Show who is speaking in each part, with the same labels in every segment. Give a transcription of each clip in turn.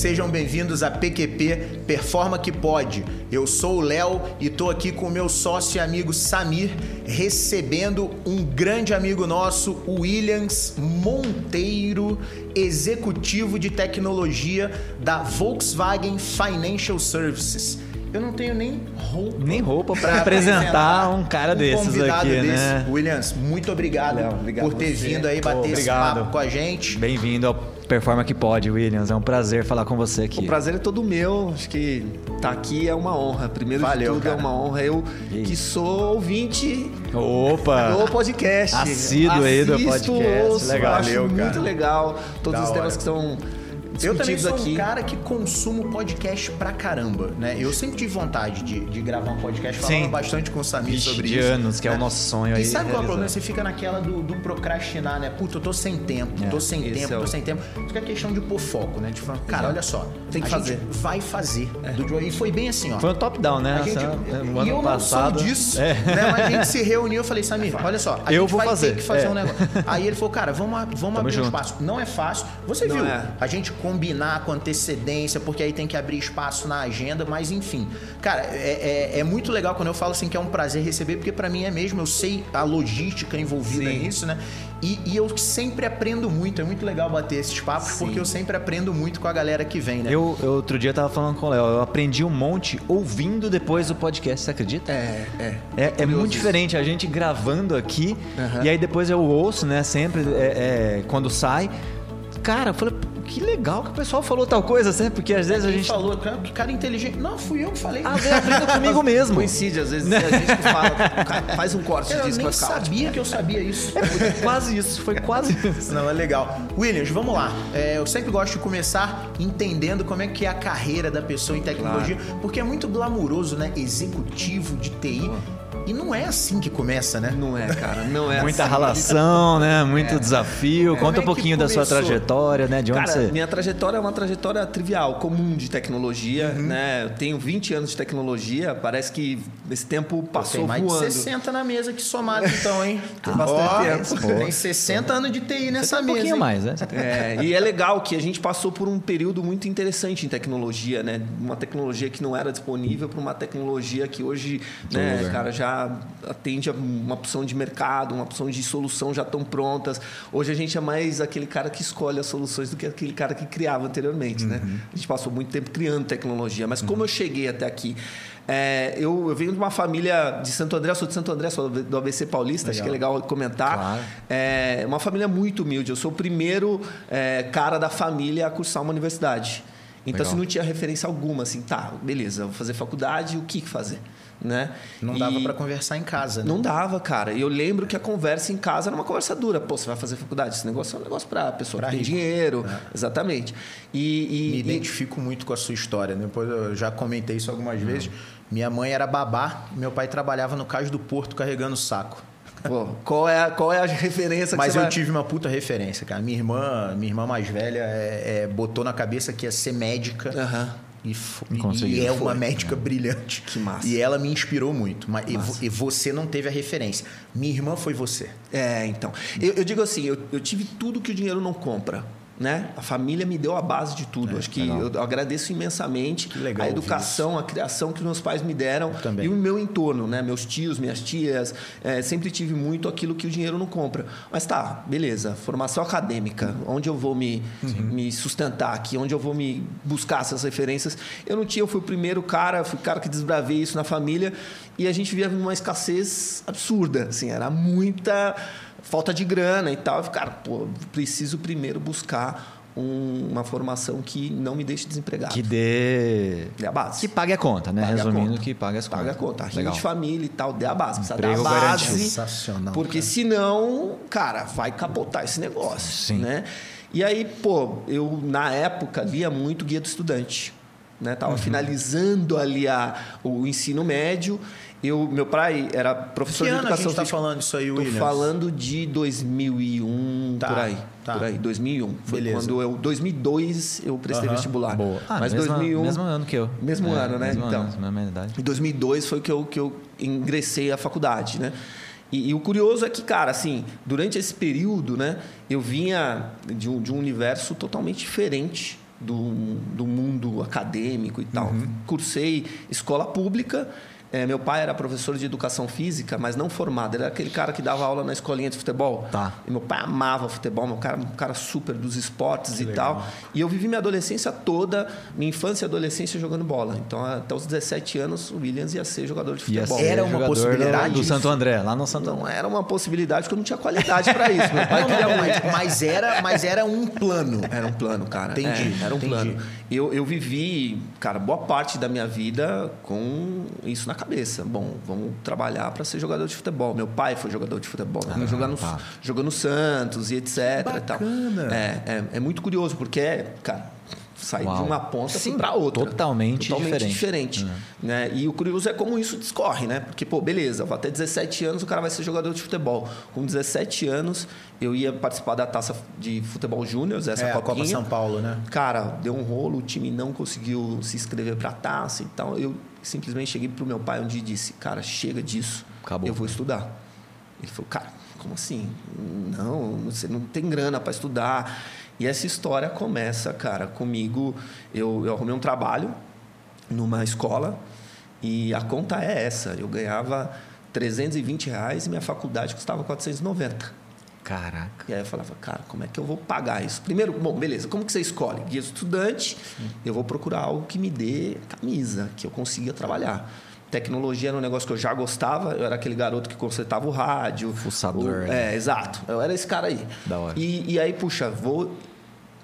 Speaker 1: sejam bem-vindos a PQP Performa que Pode. Eu sou o Léo e estou aqui com o meu sócio e amigo Samir, recebendo um grande amigo nosso, Williams Monteiro, executivo de tecnologia da Volkswagen Financial Services. Eu não tenho nem roupa.
Speaker 2: Nem roupa para apresentar um cara
Speaker 1: um
Speaker 2: desses
Speaker 1: convidado
Speaker 2: aqui,
Speaker 1: desse.
Speaker 2: né?
Speaker 1: Williams, muito obrigado,
Speaker 2: obrigado
Speaker 1: por ter
Speaker 2: você.
Speaker 1: vindo aí
Speaker 2: Pô,
Speaker 1: bater esse
Speaker 2: obrigado.
Speaker 1: papo com a gente.
Speaker 2: Bem-vindo ao Performa que Pode, Williams. É um prazer falar com você aqui.
Speaker 3: O prazer é todo meu. Acho que tá aqui é uma honra. Primeiro
Speaker 1: Valeu,
Speaker 3: de tudo
Speaker 1: cara.
Speaker 3: é uma honra. Eu
Speaker 2: E-
Speaker 3: que sou ouvinte
Speaker 2: Opa!
Speaker 3: do podcast.
Speaker 2: Assíduo aí do podcast.
Speaker 3: ouço,
Speaker 2: Legal.
Speaker 3: Acho
Speaker 1: Valeu, cara.
Speaker 3: muito legal. Todos
Speaker 1: Da
Speaker 3: os temas
Speaker 1: hora.
Speaker 3: que são
Speaker 1: Eu também
Speaker 3: discutidos
Speaker 1: sou
Speaker 3: aqui.
Speaker 1: um cara que consumo podcast pra caramba, né? Eu sempre tive vontade de, de gravar um podcast falando
Speaker 2: Sim.
Speaker 1: bastante com o Samir
Speaker 2: Vixe,
Speaker 1: sobre
Speaker 2: de
Speaker 1: isso.
Speaker 2: anos, que é o
Speaker 1: né?
Speaker 2: nosso sonho aí.
Speaker 1: E sabe qual é o problema? Você fica naquela do, do procrastinar, né? Puta, eu tô sem tempo,
Speaker 2: É,
Speaker 1: tô sem tempo,
Speaker 3: é
Speaker 1: tô
Speaker 3: o-
Speaker 1: sem tempo. Isso que é questão de pôr foco, né? De falar, cara, olha só.
Speaker 3: Tem que
Speaker 1: a
Speaker 3: fazer.
Speaker 1: gente vai fazer. Do- e foi bem assim, ó.
Speaker 2: Foi um top-down, né?
Speaker 1: A gente,
Speaker 2: Essa- no
Speaker 1: e eu
Speaker 2: ano
Speaker 1: não
Speaker 2: passado.
Speaker 1: sou disso,
Speaker 2: É.
Speaker 1: né? Mas a gente se reuniu, eu falei, Samir, olha só, a
Speaker 2: Eu
Speaker 1: gente
Speaker 2: vou
Speaker 1: vai
Speaker 2: fazer,
Speaker 1: ter que fazer
Speaker 2: é.
Speaker 1: um negócio. Aí ele falou, cara, vamos, vamos
Speaker 2: Tamo
Speaker 1: abrir um
Speaker 2: junto.
Speaker 1: espaço. Não é fácil. Você
Speaker 3: Não
Speaker 1: viu,
Speaker 3: é.
Speaker 1: a gente combinar com antecedência, porque aí tem que abrir espaço na agenda, mas enfim. Cara, é, é- é muito legal quando eu falo assim que é um prazer receber, porque pra mim é mesmo, eu sei a logística envolvida
Speaker 3: Sim.
Speaker 1: nisso, né? E, e eu sempre aprendo muito, é muito legal bater esses papos,
Speaker 3: Sim.
Speaker 1: porque eu sempre aprendo muito com a galera que vem, né?
Speaker 2: Eu, eu outro dia tava falando com o Léo, eu aprendi um monte ouvindo depois do podcast, você acredita?
Speaker 3: É, é.
Speaker 2: É, é muito diferente a gente gravando aqui
Speaker 3: Aham.
Speaker 2: e aí depois eu ouço, né? Sempre é, é, quando sai. Cara, eu falei, "Pô, que legal que o pessoal falou tal coisa, né? Porque às vezes a gente.
Speaker 1: falou, cara, que cara inteligente. Não, fui eu que falei.
Speaker 2: Ah, eu aprendo comigo mesmo.
Speaker 3: Coincide, às vezes, a gente fala, faz um corte
Speaker 1: Eu
Speaker 3: disso
Speaker 1: nem
Speaker 3: vai ficar ótimo.
Speaker 1: sabia que eu sabia isso.
Speaker 2: Foi quase isso, foi quase isso.
Speaker 1: Não, é legal. Williams, vamos lá. É, eu sempre gosto de começar entendendo como é que é a carreira da pessoa em tecnologia, porque é muito glamuroso, né? Executivo de TI. E não é assim que começa, né?
Speaker 3: Não é, cara, não é
Speaker 2: Muita
Speaker 3: assim.
Speaker 2: relação, né? Muito desafio.
Speaker 1: Como
Speaker 2: Conta
Speaker 1: é
Speaker 2: um pouquinho da sua trajetória, né? De onde
Speaker 3: Cara,
Speaker 2: você.
Speaker 3: minha trajetória é uma trajetória trivial, comum de tecnologia, né? Eu tenho 20 anos de tecnologia, parece que esse tempo passou
Speaker 1: Tem mais
Speaker 3: voando.
Speaker 1: de 60 na mesa que somado, então, hein?
Speaker 3: Tem bastante
Speaker 1: Ó,
Speaker 3: tempo.
Speaker 1: Tem 60 anos de TI nessa
Speaker 2: um
Speaker 1: mesa.
Speaker 2: pouquinho
Speaker 1: hein?
Speaker 2: mais, né?
Speaker 3: É, e é legal que a gente passou por um período muito interessante em tecnologia, né? Uma tecnologia que não era disponível para uma tecnologia que hoje, né, cara, já atende a uma opção de mercado, uma opção de solução já tão prontas. Hoje a gente é mais aquele cara que escolhe as soluções do que aquele cara que criava anteriormente, né? A gente passou muito tempo criando tecnologia, mas como eu cheguei até aqui? É, eu, eu venho de uma família de Santo André, sou de Santo André, sou do ABC Paulista, acho que é legal comentar.
Speaker 2: Claro.
Speaker 3: É uma família muito humilde. Eu sou o primeiro é, cara da família a cursar uma universidade. Então,
Speaker 2: Legal.
Speaker 3: assim, não tinha referência alguma, assim, tá, beleza, vou fazer faculdade, o que fazer? Né?
Speaker 1: Não
Speaker 3: E
Speaker 1: dava pra conversar em casa, né?
Speaker 3: Não dava, cara. E eu lembro que a conversa em casa era uma conversa dura. Pô, você vai fazer faculdade? Esse negócio é um negócio pra pessoa
Speaker 1: Pra
Speaker 3: que tem
Speaker 1: rico.
Speaker 3: dinheiro. Exatamente. E, e-
Speaker 1: Me
Speaker 3: e-
Speaker 1: identifico muito com a sua história. né? Depois eu já comentei isso algumas vezes. Minha mãe era babá, meu pai trabalhava no cais do porto carregando saco.
Speaker 3: pô, qual, é, a- qual é a referência que
Speaker 1: Mas eu
Speaker 3: vai...
Speaker 1: tive uma puta referência, cara. Minha irmã, minha irmã mais velha, é- é, botou na cabeça que ia ser médica.
Speaker 3: Aham.
Speaker 1: E,
Speaker 2: E
Speaker 1: é uma
Speaker 3: Foi.
Speaker 1: médica brilhante.
Speaker 3: Que massa.
Speaker 1: E ela me inspirou muito. Mas e e você não teve a referência. Minha irmã foi você.
Speaker 3: É, então. Eu, eu digo assim, eu, eu tive tudo que o dinheiro não compra. Né? A família me deu a base de tudo. Acho que
Speaker 2: legal.
Speaker 3: eu agradeço imensamente a educação, a criação que meus pais me deram
Speaker 1: também.
Speaker 3: e o meu entorno, né? Meus tios, minhas tias, é, sempre tive muito aquilo que o dinheiro não compra. Mas tá, beleza. Formação acadêmica, onde eu vou me, me sustentar aqui, onde eu vou me buscar essas referências. Eu não tinha, eu fui o primeiro cara, fui o cara que desbravei isso na família e a gente vivia numa escassez absurda, assim, era muita falta de grana e tal. Eu falei, cara, pô, preciso primeiro buscar um- uma formação que não me deixe desempregado.
Speaker 2: Que dê.
Speaker 3: É a base.
Speaker 2: Que pague a conta, né?
Speaker 3: Pague
Speaker 2: Resumindo,
Speaker 3: conta.
Speaker 2: que pague as contas.
Speaker 3: Paga a conta.
Speaker 2: Legal.
Speaker 3: de família e tal, dê a base. Precisa
Speaker 2: Emprego
Speaker 3: dar a
Speaker 2: garantido.
Speaker 3: base.
Speaker 1: Sensacional,
Speaker 3: Porque
Speaker 1: cara.
Speaker 3: senão, cara, vai capotar esse negócio.
Speaker 2: Sim.
Speaker 3: Né? E aí, pô, eu na época lia muito Guia do Estudante. Né? Tava
Speaker 2: Uhum.
Speaker 3: finalizando ali a, o ensino médio. Eu, meu pai era professor
Speaker 1: Que
Speaker 3: de
Speaker 1: ano a
Speaker 3: educação
Speaker 1: gente tá
Speaker 3: física.
Speaker 1: falando isso aí,
Speaker 3: Tô
Speaker 1: Williams?
Speaker 3: falando de 2001,
Speaker 1: Tá,
Speaker 3: por aí.
Speaker 1: tá.
Speaker 3: Por aí, 2001. Foi
Speaker 1: Beleza.
Speaker 3: quando eu... 2002 eu prestei
Speaker 1: Aham.
Speaker 3: vestibular.
Speaker 2: Boa. Ah,
Speaker 3: Mas
Speaker 2: mesmo,
Speaker 3: 2001...
Speaker 2: mesmo ano que eu.
Speaker 3: Mesmo
Speaker 2: É,
Speaker 3: ano, né?
Speaker 2: Mesmo
Speaker 3: Então.
Speaker 2: ano, mesma idade.
Speaker 3: Em 2002 foi que eu, que eu ingressei à faculdade, né? E, e o curioso é que, cara, assim, durante esse período, né, eu vinha de um, de um universo totalmente diferente do, do mundo acadêmico e tal. Cursei escola pública. É, meu pai era professor de educação física, mas não formado. Ele era aquele cara que dava aula na escolinha de futebol.
Speaker 2: Tá.
Speaker 3: E meu pai amava futebol, meu cara, um cara super dos esportes e tal. E eu vivi minha adolescência toda, minha infância e adolescência jogando bola. Então, até os 17 anos, o Williams ia ser jogador de
Speaker 2: Ia
Speaker 3: futebol.
Speaker 2: ser
Speaker 1: Era uma possibilidade
Speaker 2: do, do? Santo André, lá no Santo
Speaker 3: Não era uma possibilidade, porque eu não tinha qualidade para isso. Meu pai queria muito.
Speaker 1: mas, mas era, mas era um plano.
Speaker 3: Era um plano, cara.
Speaker 1: Entendi,
Speaker 3: É, era um
Speaker 1: entendi.
Speaker 3: plano. Eu, eu vivi, cara, boa parte da minha vida com isso na cabeça. Bom, vamos trabalhar para ser jogador de futebol. Meu pai foi jogador de futebol, né? jogou, no,
Speaker 2: tá.
Speaker 3: jogou no Santos e etc. e tal.
Speaker 1: Bacana.
Speaker 3: É, é, é muito curioso, porque, cara, sai
Speaker 2: Uau.
Speaker 3: de uma ponta
Speaker 2: Sim,
Speaker 3: para outra.
Speaker 2: totalmente diferente.
Speaker 3: diferente. Né? E o curioso é como isso discorre, né? Porque, pô, beleza, vou até 17 anos o cara vai ser jogador de futebol. Com 17 anos, eu ia participar da taça de futebol júnior, essa
Speaker 1: É. Copa São Paulo, né?
Speaker 3: Cara, deu um rolo, o time não conseguiu se inscrever para a taça. Então, eu simplesmente cheguei pro meu pai um dia e disse: Cara, chega disso.
Speaker 2: Acabou.
Speaker 3: Eu vou estudar. Ele falou: Cara, como assim? Não, você não tem grana para estudar. E essa história começa, cara, comigo. Eu, eu arrumei um trabalho numa escola e a conta é essa. Eu ganhava 320 reais e minha faculdade custava 490.
Speaker 2: Caraca.
Speaker 3: E aí eu falava, cara, como é que eu vou pagar isso? Primeiro, bom, beleza, como que você escolhe? Guia estudante, eu vou procurar algo que me dê camisa, que eu consiga trabalhar. Tecnologia era um negócio que eu já gostava, eu era aquele garoto que consertava o rádio.
Speaker 2: Fuçador,
Speaker 3: o-
Speaker 2: né?
Speaker 3: É, exato. Eu era esse cara aí.
Speaker 2: Da hora.
Speaker 3: E, e aí, puxa, vou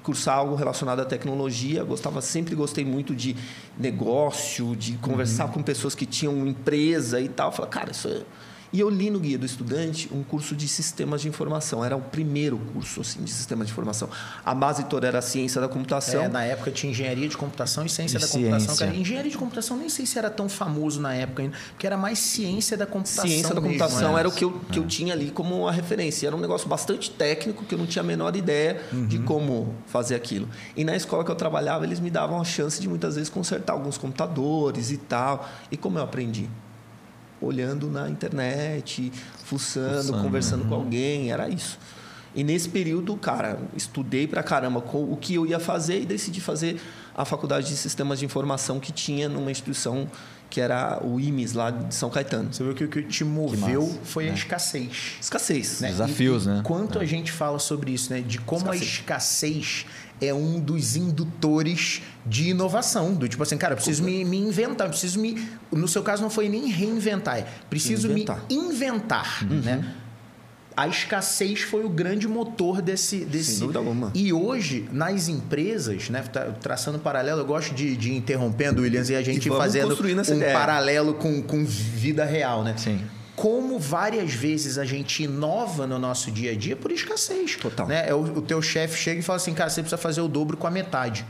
Speaker 3: cursar algo relacionado à tecnologia. Gostava, sempre gostei muito de negócio, de conversar com pessoas que tinham empresa e tal. Falei, cara, isso é... E eu li no Guia do Estudante um curso de sistemas de informação. Era o primeiro curso assim, de sistemas de informação. A base toda era a ciência da computação.
Speaker 1: É, na época tinha engenharia de computação e ciência
Speaker 2: E
Speaker 1: da computação.
Speaker 2: ciência.
Speaker 1: Cara. Engenharia de computação nem sei se era tão famoso na época ainda, porque era mais ciência da computação.
Speaker 3: Ciência da
Speaker 1: mesmo,
Speaker 3: computação
Speaker 1: né?
Speaker 3: era o que, eu, que eu tinha ali como a referência. Era um negócio bastante técnico que eu não tinha a menor ideia de como fazer aquilo. E na escola que eu trabalhava, eles me davam a chance de muitas vezes consertar alguns computadores e tal. E como eu aprendi? Olhando na internet, fuçando,
Speaker 2: Fuçando,
Speaker 3: conversando com alguém, era isso. E nesse período, cara, estudei pra caramba com o que eu ia fazer e decidi fazer a faculdade de sistemas de informação que tinha numa instituição que era o IMES lá de São Caetano.
Speaker 1: Você viu que o que te moveu
Speaker 2: massa,
Speaker 1: foi a escassez.
Speaker 3: Escassez.
Speaker 1: né?
Speaker 2: Desafios,
Speaker 1: E- e
Speaker 2: né?
Speaker 1: Quanto a gente fala sobre isso, né? De como a
Speaker 3: Escassez.
Speaker 1: escassez é um dos indutores de inovação. Do tipo assim, cara, eu preciso me, me inventar, eu preciso me. No seu caso, não foi nem reinventar, é preciso
Speaker 3: Inventar.
Speaker 1: me inventar. Né? A escassez foi o grande motor desse. desse...
Speaker 3: dúvida alguma.
Speaker 1: E hoje, nas empresas, né? tra- Traçando um paralelo, eu gosto de, de ir interrompendo, Williams, e a gente
Speaker 3: E
Speaker 1: fazendo um
Speaker 3: ideia.
Speaker 1: paralelo com, com vida real, né?
Speaker 2: Sim.
Speaker 1: como várias vezes a gente inova no nosso dia a dia por escassez.
Speaker 3: Total.
Speaker 1: Né? É O, o teu chefe chega e fala assim, cara, você precisa fazer o dobro com a metade.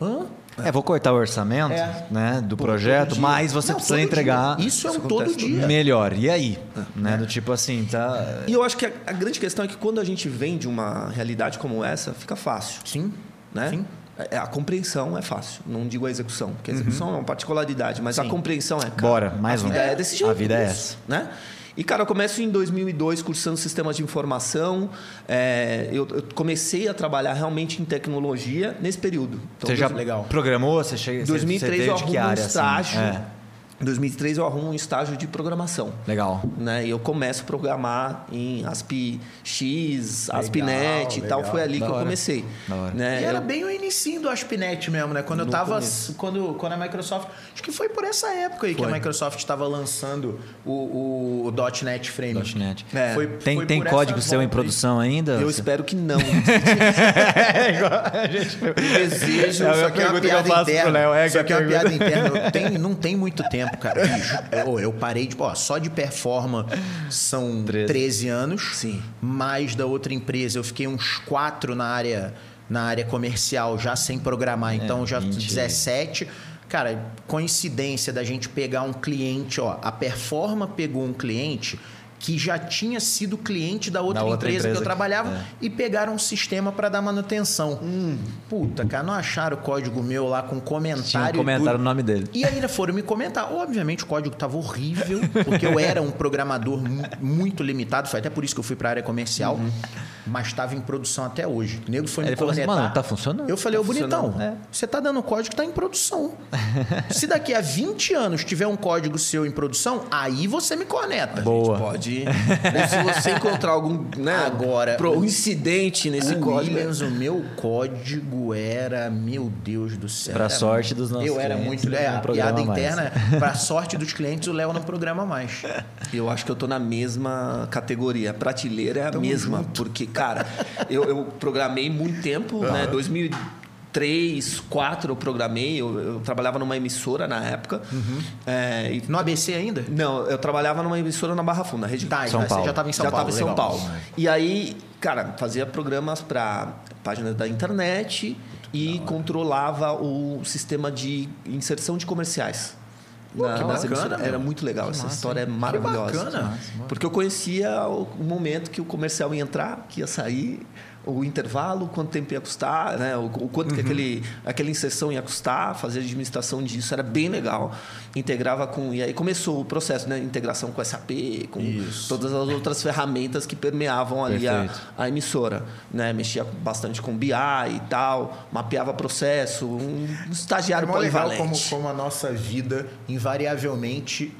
Speaker 1: Hã?
Speaker 2: É, vou cortar o orçamento
Speaker 1: É.
Speaker 2: né, do
Speaker 1: Pô,
Speaker 2: projeto, mas você
Speaker 1: Não,
Speaker 2: precisa entregar
Speaker 1: dia. Isso é um todo dia.
Speaker 2: melhor. E aí? Né, do tipo assim, tá.
Speaker 3: E eu acho que a, a grande questão é que quando a gente vem de uma realidade como essa, fica fácil.
Speaker 1: Sim.
Speaker 3: Né?
Speaker 1: Sim.
Speaker 3: É, A compreensão é fácil, não digo a execução, porque a execução é uma particularidade, mas a
Speaker 1: Sim.
Speaker 3: compreensão é. cara,
Speaker 2: Bora, mais
Speaker 3: a
Speaker 2: um.
Speaker 3: vida é desse jeito.
Speaker 2: A vida é
Speaker 3: isso, Né? E, cara, eu começo em 2002 cursando sistemas de informação. é, eu, eu comecei a trabalhar realmente em tecnologia nesse período. Então,
Speaker 2: você já
Speaker 1: legal.
Speaker 2: programou? Você chega.
Speaker 3: Em
Speaker 2: você-
Speaker 3: 2003
Speaker 2: você
Speaker 3: eu arrumo
Speaker 2: que
Speaker 3: um
Speaker 2: área? assim?
Speaker 3: estágio.
Speaker 2: É,
Speaker 3: Em 2003 eu arrumo um estágio de programação.
Speaker 2: legal.
Speaker 3: né? E eu começo a programar em ASP-X, ASP.NET e tal.
Speaker 1: legal.
Speaker 3: Foi ali
Speaker 2: Da
Speaker 3: que eu
Speaker 2: hora.
Speaker 3: comecei.
Speaker 2: Da hora.
Speaker 3: Né?
Speaker 1: E era
Speaker 3: Eu-
Speaker 1: bem o inicinho do ASP.NET mesmo, né? Quando eu
Speaker 3: No
Speaker 1: tava.
Speaker 3: começo.
Speaker 1: Quando, quando a Microsoft. Acho que foi por essa época aí que
Speaker 3: Foi.
Speaker 1: a Microsoft estava lançando o, o, o .NET Framework.
Speaker 2: .NET.
Speaker 3: É.
Speaker 1: Foi-
Speaker 2: Tem,
Speaker 1: foi
Speaker 2: tem
Speaker 1: por
Speaker 2: código seu em produção ainda?
Speaker 3: Eu
Speaker 2: Você-
Speaker 3: espero que não.
Speaker 1: desejo.
Speaker 2: É a
Speaker 1: isso
Speaker 2: minha
Speaker 1: aqui é uma
Speaker 2: pergunta que eu
Speaker 1: piada
Speaker 2: faço pro
Speaker 1: interna.
Speaker 2: Léo, é
Speaker 1: isso
Speaker 2: que
Speaker 1: aqui é
Speaker 2: a
Speaker 1: uma piada interna. Tem, não tem muito tempo, cara. Bicho, eu, eu parei de. Ó, só de performa são 13,
Speaker 2: 13.
Speaker 1: anos.
Speaker 3: Sim.
Speaker 1: Mais da outra empresa, eu fiquei uns 4 na área, na área comercial, já sem programar. Então, já
Speaker 2: 20.
Speaker 1: 17. Cara, coincidência da gente pegar um cliente, ó. A Performa pegou um cliente que já tinha sido cliente da outra,
Speaker 2: Da outra
Speaker 1: empresa, que
Speaker 2: empresa
Speaker 1: eu
Speaker 2: que-
Speaker 1: trabalhava
Speaker 2: é.
Speaker 1: e pegaram um sistema para dar manutenção. Puta, cara, não acharam o código meu lá com comentário.
Speaker 2: Tinha um
Speaker 1: e
Speaker 2: comentário no nome dele.
Speaker 1: E ainda foram me comentar. Obviamente o código estava horrível, porque eu era um programador mu- muito limitado, foi até por isso que eu fui para a área comercial. Mas estava em produção até hoje. O nego foi
Speaker 2: Ele
Speaker 1: me
Speaker 2: falou assim,
Speaker 1: cornetar.
Speaker 2: mano, tá funcionando.
Speaker 1: Eu falei,
Speaker 3: Tá
Speaker 1: ô bonitão,
Speaker 3: funcionando,
Speaker 2: é.
Speaker 1: você tá dando código que tá em produção. Se daqui a 20 anos tiver um código seu em produção, aí você me corneta.
Speaker 2: Boa.
Speaker 3: Pode. Ou se você encontrar algum, né?
Speaker 1: Agora,
Speaker 3: pro-
Speaker 1: o-
Speaker 3: um incidente nesse
Speaker 1: o
Speaker 3: código.
Speaker 1: Williams, o meu código era, meu Deus do céu.
Speaker 2: Pra
Speaker 1: era
Speaker 2: sorte dos nossos
Speaker 1: Eu era
Speaker 2: clientes,
Speaker 1: muito. É,
Speaker 2: não
Speaker 1: a
Speaker 2: programa
Speaker 1: piada
Speaker 2: mais.
Speaker 1: interna, pra sorte dos clientes, o Léo não programa mais.
Speaker 3: Eu acho que eu tô na mesma categoria. A prateleira é a mesma. Porque, cara, eu, eu programei muito tempo, né? 2003, 2004 eu programei. Eu, eu trabalhava numa emissora na época. É, e-
Speaker 1: No ABC ainda?
Speaker 3: não, eu trabalhava numa emissora na Barra Funda, Rede
Speaker 1: Tá,
Speaker 2: São
Speaker 1: você
Speaker 2: Paulo.
Speaker 1: já tava em São
Speaker 3: já
Speaker 1: Paulo.
Speaker 3: estava em São. Paulo. E aí, cara, fazia programas para páginas da internet e controlava o sistema de inserção de comerciais.
Speaker 1: Pô, que
Speaker 3: nas
Speaker 1: bacana.
Speaker 3: Era muito legal, essa história é maravilhosa.
Speaker 1: bacana.
Speaker 3: Porque eu conhecia o o momento que o comercial ia entrar, que ia sair, o intervalo, quanto tempo ia custar, né? o, o quanto que
Speaker 1: Uhum.
Speaker 3: aquele, aquela inserção ia custar, fazer a administração disso, era bem legal. Integrava com. E aí começou o processo, né? Integração com SAP, com
Speaker 1: Isso.
Speaker 3: todas as outras ferramentas que permeavam ali a, a emissora. Né? Mexia bastante com BI e tal, mapeava processo, um
Speaker 1: É
Speaker 3: estagiário
Speaker 1: mó legal como,
Speaker 3: polivalente.
Speaker 1: como a nossa vida invariavelmente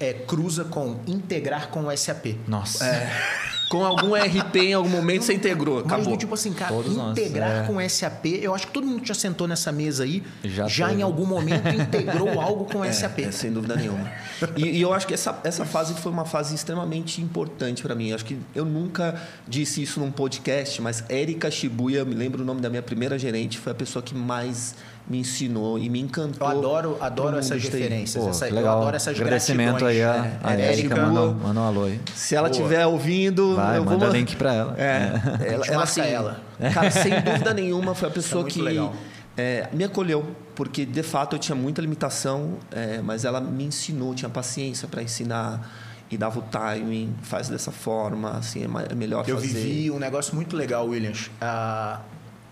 Speaker 1: é, cruza com integrar com o SAP.
Speaker 2: Nossa.
Speaker 3: Com algum RP em algum momento você integrou,
Speaker 1: Mas
Speaker 3: acabou.
Speaker 1: do tipo assim, cara,
Speaker 2: Todos nós,
Speaker 1: integrar
Speaker 2: é.
Speaker 1: com o SAP, eu acho que todo mundo que já sentou nessa mesa aí, já,
Speaker 2: Já
Speaker 1: em algum momento integrou algo com o
Speaker 3: É,
Speaker 1: SAP.
Speaker 3: é, sem dúvida nenhuma. E, e eu acho que essa, essa fase foi uma fase extremamente importante para mim. Eu acho que eu nunca disse isso num podcast, mas Érica Shibuya, me lembro o nome da minha primeira gerente, foi a pessoa que mais me ensinou e me encantou.
Speaker 1: Eu adoro, adoro essas referências.
Speaker 2: Pô,
Speaker 1: essa,
Speaker 2: que
Speaker 1: eu
Speaker 2: legal.
Speaker 1: adoro essas
Speaker 2: Agradecimento aí a,
Speaker 1: É,
Speaker 2: a
Speaker 1: é,
Speaker 2: Erika,
Speaker 1: Érica,
Speaker 2: mandou, mandou um alô aí.
Speaker 3: Se ela estiver ouvindo,
Speaker 2: Vai,
Speaker 3: eu vou
Speaker 2: manda
Speaker 3: man-
Speaker 2: link pra ela.
Speaker 3: É, ela,
Speaker 1: gente
Speaker 3: ela,
Speaker 1: marca
Speaker 3: assim,
Speaker 1: ela.
Speaker 3: Cara, sem dúvida nenhuma, foi a pessoa
Speaker 1: muito
Speaker 3: que
Speaker 1: legal.
Speaker 3: é, me acolheu, porque de fato eu tinha muita limitação, é, mas ela me ensinou, tinha paciência para ensinar e dava o timing, faz dessa forma, assim, é é melhor
Speaker 1: Eu
Speaker 3: fazer.
Speaker 1: vivi um negócio muito legal, Williams. A,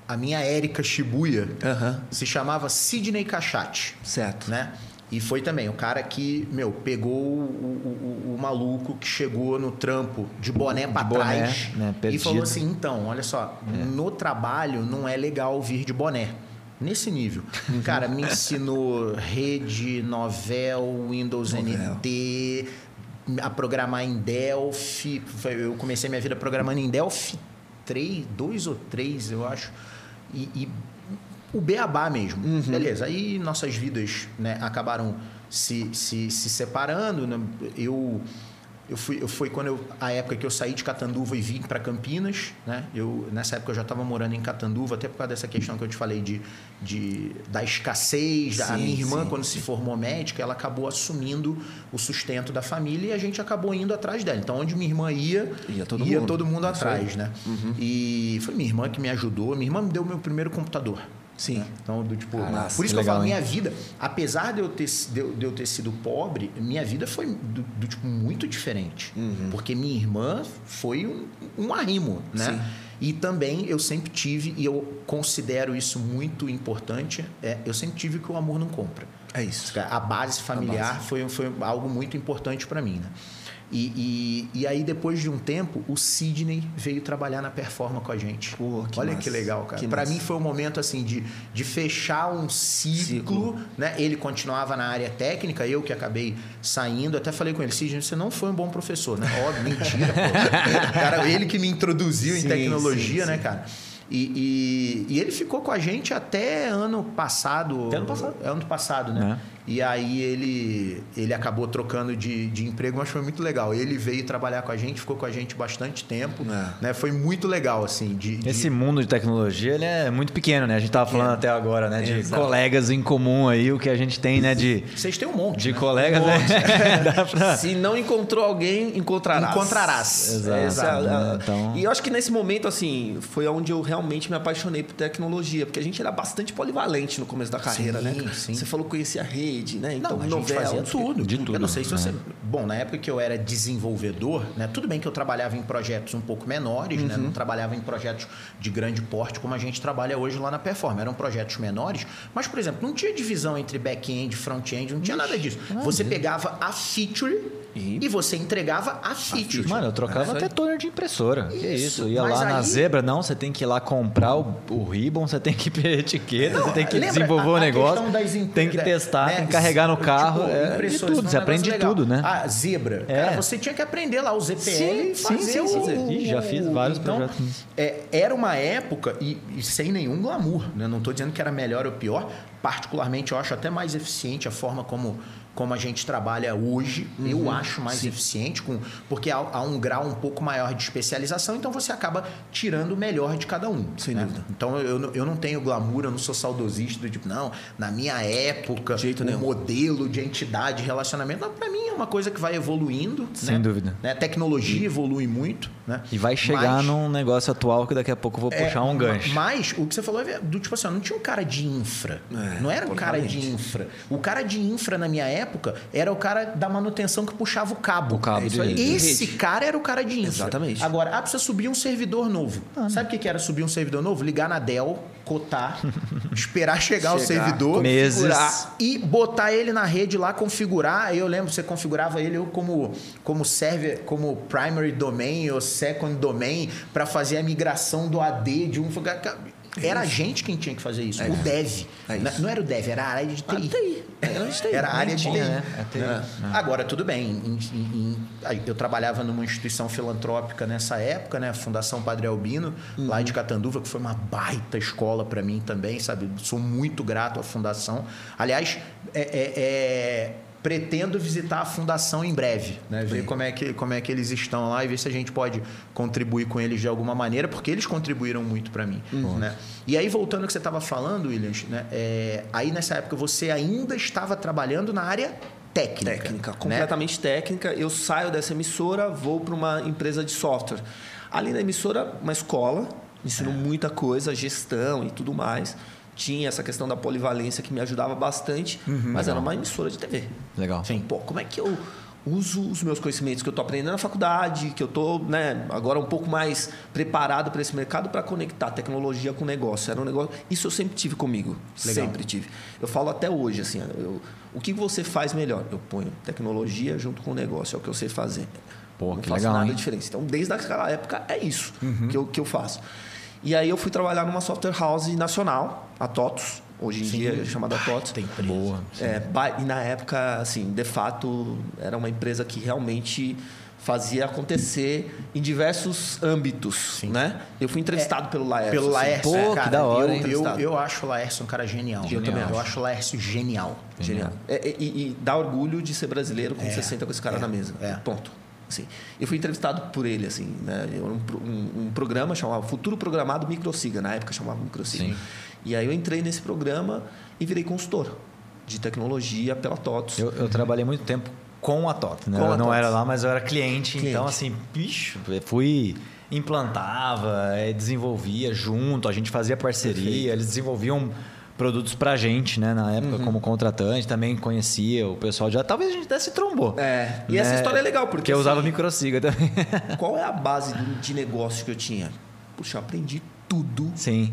Speaker 1: a minha Érica Shibuya
Speaker 3: Aham,
Speaker 1: se chamava Sidney Cachate.
Speaker 3: certo.
Speaker 1: né? E foi também o cara que, meu, pegou o, o- o- maluco que chegou no trampo de boné pra
Speaker 2: boné,
Speaker 1: trás
Speaker 2: né,
Speaker 1: e falou assim: então, olha só, no trabalho não é legal vir de boné. Nesse nível. Cara, me ensinou rede, novel, Windows
Speaker 3: Novell.
Speaker 1: NT, a programar em Delphi. Eu comecei minha vida programando em Delphi 3, 2 ou 3, eu acho. E, e o beabá mesmo. Beleza, aí nossas vidas né, acabaram se, se, se separando. né? Eu, eu fui, eu fui quando eu, a época que eu saí de Catanduva e vim para Campinas. Né? Eu, nessa época eu já estava morando em Catanduva, até por causa dessa questão que eu te falei de, de, da escassez. a
Speaker 3: Sim,
Speaker 1: minha irmã,
Speaker 3: sim,
Speaker 1: quando se formou médica, ela acabou assumindo o sustento da família e a gente acabou indo atrás dela. Então, onde minha irmã ia,
Speaker 3: Ia todo mundo.
Speaker 1: todo mundo atrás, né? E foi minha irmã que me ajudou. Minha irmã me deu meu primeiro computador.
Speaker 3: Sim.
Speaker 1: né? Então, do, tipo,
Speaker 2: Caraca,
Speaker 1: por isso
Speaker 2: que
Speaker 1: que eu falo,
Speaker 2: hein?
Speaker 1: minha vida, apesar de eu ter, de eu, de eu ter sido pobre, minha vida foi do, do tipo muito diferente.
Speaker 3: Uhum.
Speaker 1: Porque minha irmã foi um, um arrimo, né?
Speaker 3: Sim.
Speaker 1: E também eu sempre tive, e eu considero isso muito importante, é, eu sempre tive que o amor não compra.
Speaker 3: É isso.
Speaker 1: A base familiar Foi, foi algo muito importante para mim, né? E, e, e aí, depois de um tempo, o Sidney veio trabalhar na Performa com a gente.
Speaker 3: Pô, que
Speaker 1: Olha
Speaker 3: massa.
Speaker 1: que legal, cara.
Speaker 3: Que
Speaker 1: Para mim foi um momento assim de, de fechar um ciclo,
Speaker 3: Ciclo.
Speaker 1: né? Ele continuava na área técnica, eu que acabei saindo, até falei com ele, Sidney, você não foi um bom professor, né? Óbvio, mentira, pô. Cara, ele que me introduziu em
Speaker 3: Sim,
Speaker 1: tecnologia,
Speaker 3: sim,
Speaker 1: né,
Speaker 3: sim.
Speaker 1: cara? E, e, e ele ficou com a gente até ano passado.
Speaker 2: Até ano passado.
Speaker 1: É ano passado, né?
Speaker 2: É.
Speaker 1: E aí ele, ele acabou trocando de, de emprego, mas foi muito legal. Ele veio trabalhar com a gente, ficou com a gente bastante tempo.
Speaker 3: É.
Speaker 1: Né? Foi muito legal, assim. De, de-
Speaker 2: Esse mundo de tecnologia, ele é muito pequeno, né? A gente tava falando até agora, né? De
Speaker 3: Exato.
Speaker 2: colegas em comum aí, o que a gente tem, né? De,
Speaker 1: Vocês têm um monte.
Speaker 2: de
Speaker 1: né?
Speaker 2: colegas, né? Dá pra...
Speaker 3: Se não encontrou alguém, encontrarás.
Speaker 1: Encontrarás.
Speaker 2: Exato.
Speaker 3: É a- a-
Speaker 2: né? Então-
Speaker 3: E eu acho que nesse momento, assim, foi onde eu realmente me apaixonei por tecnologia, porque a gente era bastante polivalente no começo da carreira,
Speaker 1: Sim,
Speaker 3: né?
Speaker 1: sim.
Speaker 3: Você falou que conhecia a rede, né? Então,
Speaker 1: Não, a gente
Speaker 3: novela,
Speaker 1: fazia
Speaker 3: não sei o quê.
Speaker 1: tudo.
Speaker 2: De
Speaker 1: Eu
Speaker 2: tudo,
Speaker 1: não sei se você.
Speaker 2: né?
Speaker 1: bom, na época que eu era desenvolvedor, né? Tudo bem que eu trabalhava em projetos um pouco menores, né? Não trabalhava em projetos de grande porte como a gente trabalha hoje lá na Perform. Eram projetos menores, mas, por exemplo, não tinha divisão entre back-end front-end, não tinha nada disso. Você pegava a feature
Speaker 3: E-
Speaker 1: e você entregava a feature.
Speaker 2: Mano, eu trocava
Speaker 3: É
Speaker 2: até toner de impressora. que
Speaker 1: Isso,
Speaker 2: isso? Ia
Speaker 1: mas
Speaker 2: lá na
Speaker 1: aí-
Speaker 2: zebra, não, você tem que ir lá comprar o, o ribbon, você tem que ver a etiqueta, você tem que desenvolver
Speaker 1: a-
Speaker 2: o negócio,
Speaker 1: impre-
Speaker 2: tem que testar,
Speaker 1: né,
Speaker 2: tem que carregar no
Speaker 1: tipo,
Speaker 2: carro, é, de tudo,
Speaker 1: um
Speaker 2: você aprende de tudo, né?
Speaker 1: A zebra.
Speaker 2: É.
Speaker 1: Cara, você tinha que aprender lá o ZPL
Speaker 2: Sim,
Speaker 1: e
Speaker 2: sim,
Speaker 1: fazer
Speaker 2: sim,
Speaker 1: o...
Speaker 2: sim. Ih, já fiz vários
Speaker 1: então,
Speaker 2: projetos
Speaker 1: é, era uma época, e, e sem nenhum glamour, né? Não estou dizendo que era melhor ou pior. Particularmente, eu acho até mais eficiente a forma como, como a gente trabalha hoje.
Speaker 2: Uhum,
Speaker 1: Eu acho mais eficiente, com, porque há, há um grau um pouco maior de especialização, então você acaba tirando o melhor de cada um.
Speaker 3: Sem
Speaker 1: né?
Speaker 3: dúvida.
Speaker 1: Então eu, não- eu não tenho glamour, eu não sou saudosista do tipo, não, na minha época, o
Speaker 3: nenhum.
Speaker 1: modelo de entidade, relacionamento, não, pra mim é uma coisa que vai evoluindo.
Speaker 2: Sem
Speaker 1: né?
Speaker 2: dúvida.
Speaker 1: Né? Tecnologia evolui muito, né?
Speaker 2: E vai chegar
Speaker 1: Mas-
Speaker 2: num negócio atual que daqui a pouco eu vou
Speaker 1: é,
Speaker 2: puxar um gancho.
Speaker 1: Mas o que você falou é do tipo assim, não tinha um cara de infra.
Speaker 3: É,
Speaker 1: não era um cara de infra. O cara de infra na minha época era o cara da manutenção que puxava o cabo.
Speaker 2: O cabo
Speaker 1: É. Esse
Speaker 3: Rede.
Speaker 1: cara era o cara de infra.
Speaker 3: Exatamente.
Speaker 1: Agora, ah, precisa subir um servidor novo. Sabe o que que era subir um servidor novo? Ligar na Dell, cotar, esperar chegar, o
Speaker 3: Chegar,
Speaker 1: servidor,
Speaker 2: Meses.
Speaker 1: configurar e botar ele na rede lá, configurar. Eu lembro, você configurava ele eu como, como server, como primary domain ou second domain para fazer a migração do AD de um. Era a gente quem tinha que fazer isso. O dev.
Speaker 3: É
Speaker 1: Não-
Speaker 3: isso.
Speaker 1: Não era o dev, era a área de TI.
Speaker 3: TI. Era a área de TI.
Speaker 1: Era a área de TI.
Speaker 2: né? É
Speaker 1: né? Agora, tudo bem. em- em- eu trabalhava numa instituição filantrópica nessa época, né? A Fundação Padre Albino, lá de Catanduva, que foi uma baita escola para mim também, sabe? Sou muito grato à fundação. Aliás, é- é- é, pretendo visitar a fundação em breve, né? Ver como é, que, como é que eles estão lá e ver se a gente pode contribuir com eles de alguma maneira, porque eles contribuíram muito para mim, né? E aí, voltando ao que você estava falando, Williams, né? É, aí nessa época você ainda estava trabalhando na área técnica.
Speaker 3: Técnica,
Speaker 1: né?
Speaker 3: completamente técnica. Eu saio dessa emissora, vou para uma empresa de software. Ali na emissora, uma escola, me
Speaker 1: É.
Speaker 3: muita coisa, gestão e tudo mais. Tinha essa questão da polivalência que me ajudava bastante,
Speaker 1: Uhum.
Speaker 3: mas era uma emissora de TV.
Speaker 2: Legal.
Speaker 3: Sim. Pô, como é que eu uso os meus conhecimentos que eu estou aprendendo na faculdade, que eu estou né, agora um pouco mais preparado para esse mercado para conectar tecnologia com negócio. Era um negócio. Isso eu sempre tive comigo.
Speaker 1: Legal.
Speaker 3: Sempre tive. Eu falo até hoje, assim, eu- o que você faz melhor? Eu ponho tecnologia junto com o negócio, é o que eu sei fazer.
Speaker 2: Pô,
Speaker 3: não
Speaker 2: que
Speaker 3: faço
Speaker 2: legal,
Speaker 3: nada
Speaker 2: hein?
Speaker 3: diferente. Então, desde aquela época, é isso
Speaker 1: Uhum.
Speaker 3: que, eu, que eu faço. E aí eu fui trabalhar numa software house nacional, a TOTOS. Hoje em dia é chamada TOTOS.
Speaker 1: Tem.
Speaker 2: Boa.
Speaker 3: É, e na época, assim, de fato, era uma empresa que realmente fazia acontecer em diversos âmbitos, né? Eu fui entrevistado pelo Laércio.
Speaker 1: Pelo
Speaker 3: assim.
Speaker 1: Laércio,
Speaker 2: Pô,
Speaker 1: cara,
Speaker 2: que da hora,
Speaker 1: eu, eu, eu acho o Laércio um cara genial.
Speaker 3: Eu também
Speaker 1: Eu
Speaker 3: acho.
Speaker 1: acho o Laércio genial.
Speaker 3: Genial. É, e, e dá orgulho de ser brasileiro quando
Speaker 1: É,
Speaker 3: você senta com esse cara
Speaker 1: é,
Speaker 3: na mesa.
Speaker 1: é.
Speaker 3: Ponto. Assim, eu fui entrevistado por ele, assim, né? Um, um- um programa chamado Futuro Programado Microsiga, na época chamava Microsiga.
Speaker 2: Sim.
Speaker 3: E aí eu entrei nesse programa e virei consultor de tecnologia pela TOTOS.
Speaker 2: Eu, eu trabalhei muito tempo com a TOT, né?
Speaker 3: Com
Speaker 2: eu não
Speaker 3: TOTS.
Speaker 2: era lá, mas eu era cliente,
Speaker 3: Cliente.
Speaker 2: então assim, bicho, fui implantava, eh, desenvolvia junto, a gente fazia parceria,
Speaker 3: Perfeito.
Speaker 2: eles desenvolviam produtos pra gente, né, na
Speaker 3: Uhum.
Speaker 2: época como contratante, também conhecia o pessoal já, talvez a gente até se trombou.
Speaker 3: É, e essa
Speaker 2: né?
Speaker 3: história é legal, porque
Speaker 2: porque eu usava
Speaker 3: assim,
Speaker 2: microsiga também.
Speaker 3: Qual é a base de negócio que eu tinha? Puxa, eu aprendi tudo
Speaker 2: Sim.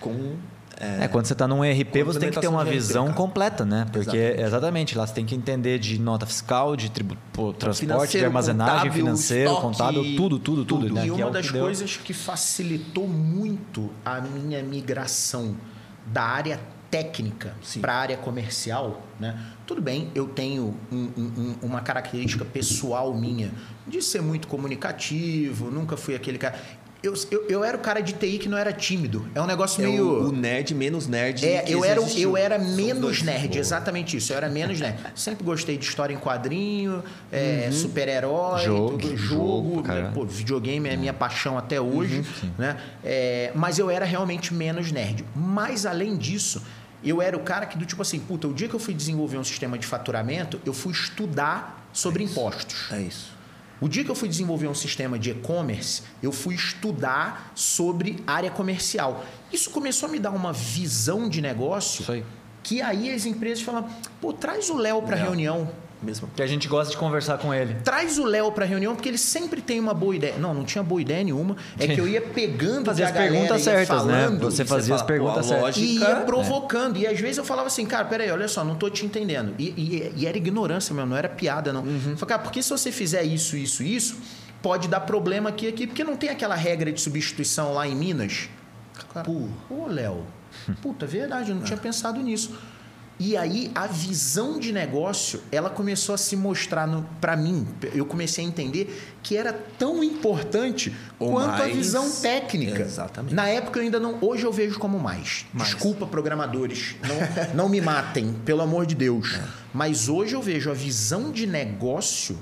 Speaker 3: com.
Speaker 2: É, quando você está num ERP, você tem que ter uma visão
Speaker 3: cara.
Speaker 2: completa, né? Porque,
Speaker 3: Exatamente.
Speaker 2: exatamente, lá você tem que entender de nota fiscal, de tributo, pô, transporte, de armazenagem,
Speaker 3: contábil,
Speaker 2: financeiro,
Speaker 3: estoque,
Speaker 2: contábil, tudo, tudo, tudo.
Speaker 3: tudo.
Speaker 2: né?
Speaker 1: E
Speaker 2: Que é
Speaker 1: uma
Speaker 2: o
Speaker 1: das
Speaker 2: que
Speaker 1: coisas que facilitou muito a minha migração da área técnica para a área comercial, né? Tudo bem, eu tenho um- um- uma característica pessoal minha de ser muito comunicativo, nunca fui aquele cara. Eu, eu, eu era o cara de TI que não era tímido. É um negócio
Speaker 3: É
Speaker 1: meio.
Speaker 3: o, o nerd menos nerd.
Speaker 1: É,
Speaker 3: que
Speaker 1: eu era,
Speaker 3: existiu.
Speaker 1: eu era menos nerd, exatamente isso. Eu era menos nerd. Sempre gostei de história em quadrinho, é, super-herói,
Speaker 2: Jogo,
Speaker 1: tudo,
Speaker 2: jogo,
Speaker 1: jogo.
Speaker 2: cara.
Speaker 1: pô, videogame é minha paixão até hoje. né? É, mas eu era realmente menos nerd. Mas além disso, eu era o cara que do tipo assim, puta, o dia que eu fui desenvolver um sistema de faturamento, eu fui estudar sobre impostos.
Speaker 3: É isso.
Speaker 1: O dia que eu fui desenvolver um sistema de e-commerce, eu fui estudar sobre área comercial. Isso começou a me dar uma visão de negócio
Speaker 2: aí.
Speaker 1: que aí as empresas falam, pô, traz o Léo para reunião.
Speaker 3: Mesma
Speaker 2: Que a gente gosta de conversar com ele.
Speaker 1: Traz o Léo pra reunião porque ele sempre tem uma boa ideia. Não, não tinha boa ideia nenhuma. É que eu ia pegando
Speaker 2: Fazer
Speaker 1: o
Speaker 2: as perguntas certas, né?
Speaker 1: falando,
Speaker 2: Você
Speaker 1: e
Speaker 2: fazia as
Speaker 3: fala, pô,
Speaker 2: perguntas certas.
Speaker 1: E ia
Speaker 3: é.
Speaker 1: provocando. E às vezes eu falava assim, cara, peraí, olha só, não tô te entendendo. E, e- e era ignorância mesmo, não era piada, não.
Speaker 2: Uhum.
Speaker 1: Falei, cara, porque se você fizer isso, isso, isso, pode dar problema aqui aqui, porque não tem aquela regra de substituição lá em Minas. Pô, Léo, puta, é verdade, eu não tinha pensado nisso. E aí a visão de negócio, ela começou a se mostrar para mim. Eu comecei a entender que era tão importante
Speaker 3: Ou
Speaker 1: quanto a
Speaker 3: mais.
Speaker 1: visão técnica.
Speaker 3: Exatamente.
Speaker 1: Na época eu ainda não. Hoje eu vejo como mais.
Speaker 3: Mais.
Speaker 1: Desculpa, programadores. Não, não me matem, pelo amor de Deus.
Speaker 3: É.
Speaker 1: Mas hoje eu vejo a visão de negócio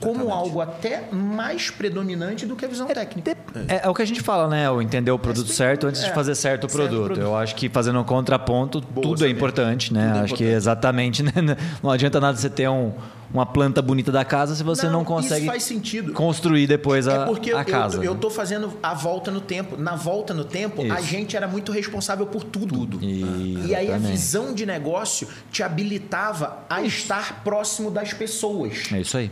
Speaker 1: como algo até mais predominante do que a visão técnica.
Speaker 2: É, é o que a gente fala, né? O entender o produto certo antes de
Speaker 1: é,
Speaker 2: fazer certo o
Speaker 1: certo
Speaker 2: produto.
Speaker 1: produto.
Speaker 2: Eu acho que fazendo um contraponto, tudo é importante, né?
Speaker 1: Tudo é
Speaker 2: acho que
Speaker 1: importante.
Speaker 2: exatamente, né? Não adianta nada você ter um- uma planta bonita da casa se você não, consegue
Speaker 1: Isso faz sentido.
Speaker 2: construir depois a,
Speaker 1: É porque eu,
Speaker 2: a casa.
Speaker 1: eu, eu
Speaker 2: né?
Speaker 1: tô fazendo a volta no tempo. Na volta no tempo, a
Speaker 2: Isso.
Speaker 1: gente era muito responsável por tudo.
Speaker 2: Isso,
Speaker 1: E aí a visão de negócio te habilitava a estar próximo das pessoas.
Speaker 2: É isso aí.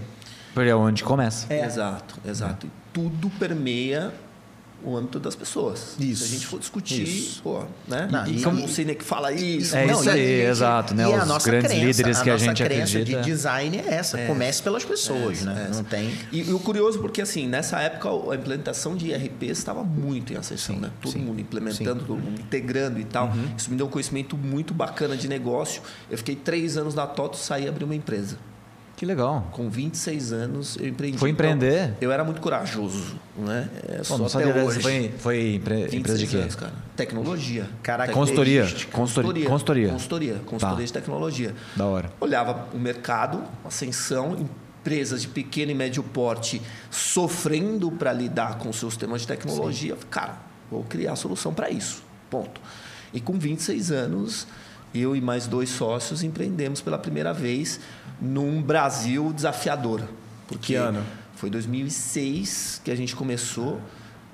Speaker 2: Porque é onde começa.
Speaker 3: Exato, exato. E tudo permeia o âmbito das pessoas.
Speaker 1: Isso.
Speaker 3: Se a gente for discutir,
Speaker 1: Isso.
Speaker 3: pô, né?
Speaker 1: Não,
Speaker 3: e
Speaker 1: e-
Speaker 3: como você nem que fala isso.
Speaker 2: É
Speaker 1: Não,
Speaker 2: isso
Speaker 1: e a
Speaker 2: aí,
Speaker 1: gente-
Speaker 2: exato, né?
Speaker 1: E a
Speaker 2: Os
Speaker 1: nossa
Speaker 2: grandes
Speaker 1: crença,
Speaker 2: líderes que a
Speaker 1: nossa
Speaker 2: gente
Speaker 1: crença
Speaker 2: acredita.
Speaker 1: de design é essa. Comece pelas pessoas,
Speaker 3: Essa,
Speaker 1: né?
Speaker 3: essa.
Speaker 1: Não tem.
Speaker 3: E, e o curioso, porque assim, nessa época a implementação de IRP estava muito em ascensão,
Speaker 1: Sim,
Speaker 3: né? Todo
Speaker 1: sim,
Speaker 3: mundo implementando, todo mundo integrando e tal. Isso me deu um conhecimento muito bacana de negócio. Eu fiquei três anos na TOTO, saí e abri uma empresa.
Speaker 2: Que legal.
Speaker 3: Com 26 anos, eu empreendi.
Speaker 2: Foi empreender?
Speaker 3: Então, eu era muito corajoso, né? É,
Speaker 2: Pô,
Speaker 3: só até hoje.
Speaker 2: Foi, foi empre-
Speaker 3: 26
Speaker 2: empresa de quê?
Speaker 3: anos, cara. Tecnologia.
Speaker 1: Caraca,
Speaker 2: Consultoria. Consultoria. Consultoria.
Speaker 3: Consultoria. Consultoria
Speaker 2: Tá.
Speaker 3: de tecnologia.
Speaker 2: Da hora.
Speaker 3: Olhava o mercado, ascensão, empresas de pequeno e médio porte sofrendo para lidar com seus temas de tecnologia. Falei, Cara, vou criar a solução para isso. Ponto. E com 26 anos, eu e mais dois sócios empreendemos pela primeira vez num Brasil desafiador. Porque
Speaker 1: Que ano?
Speaker 3: Foi 2006 que a gente começou,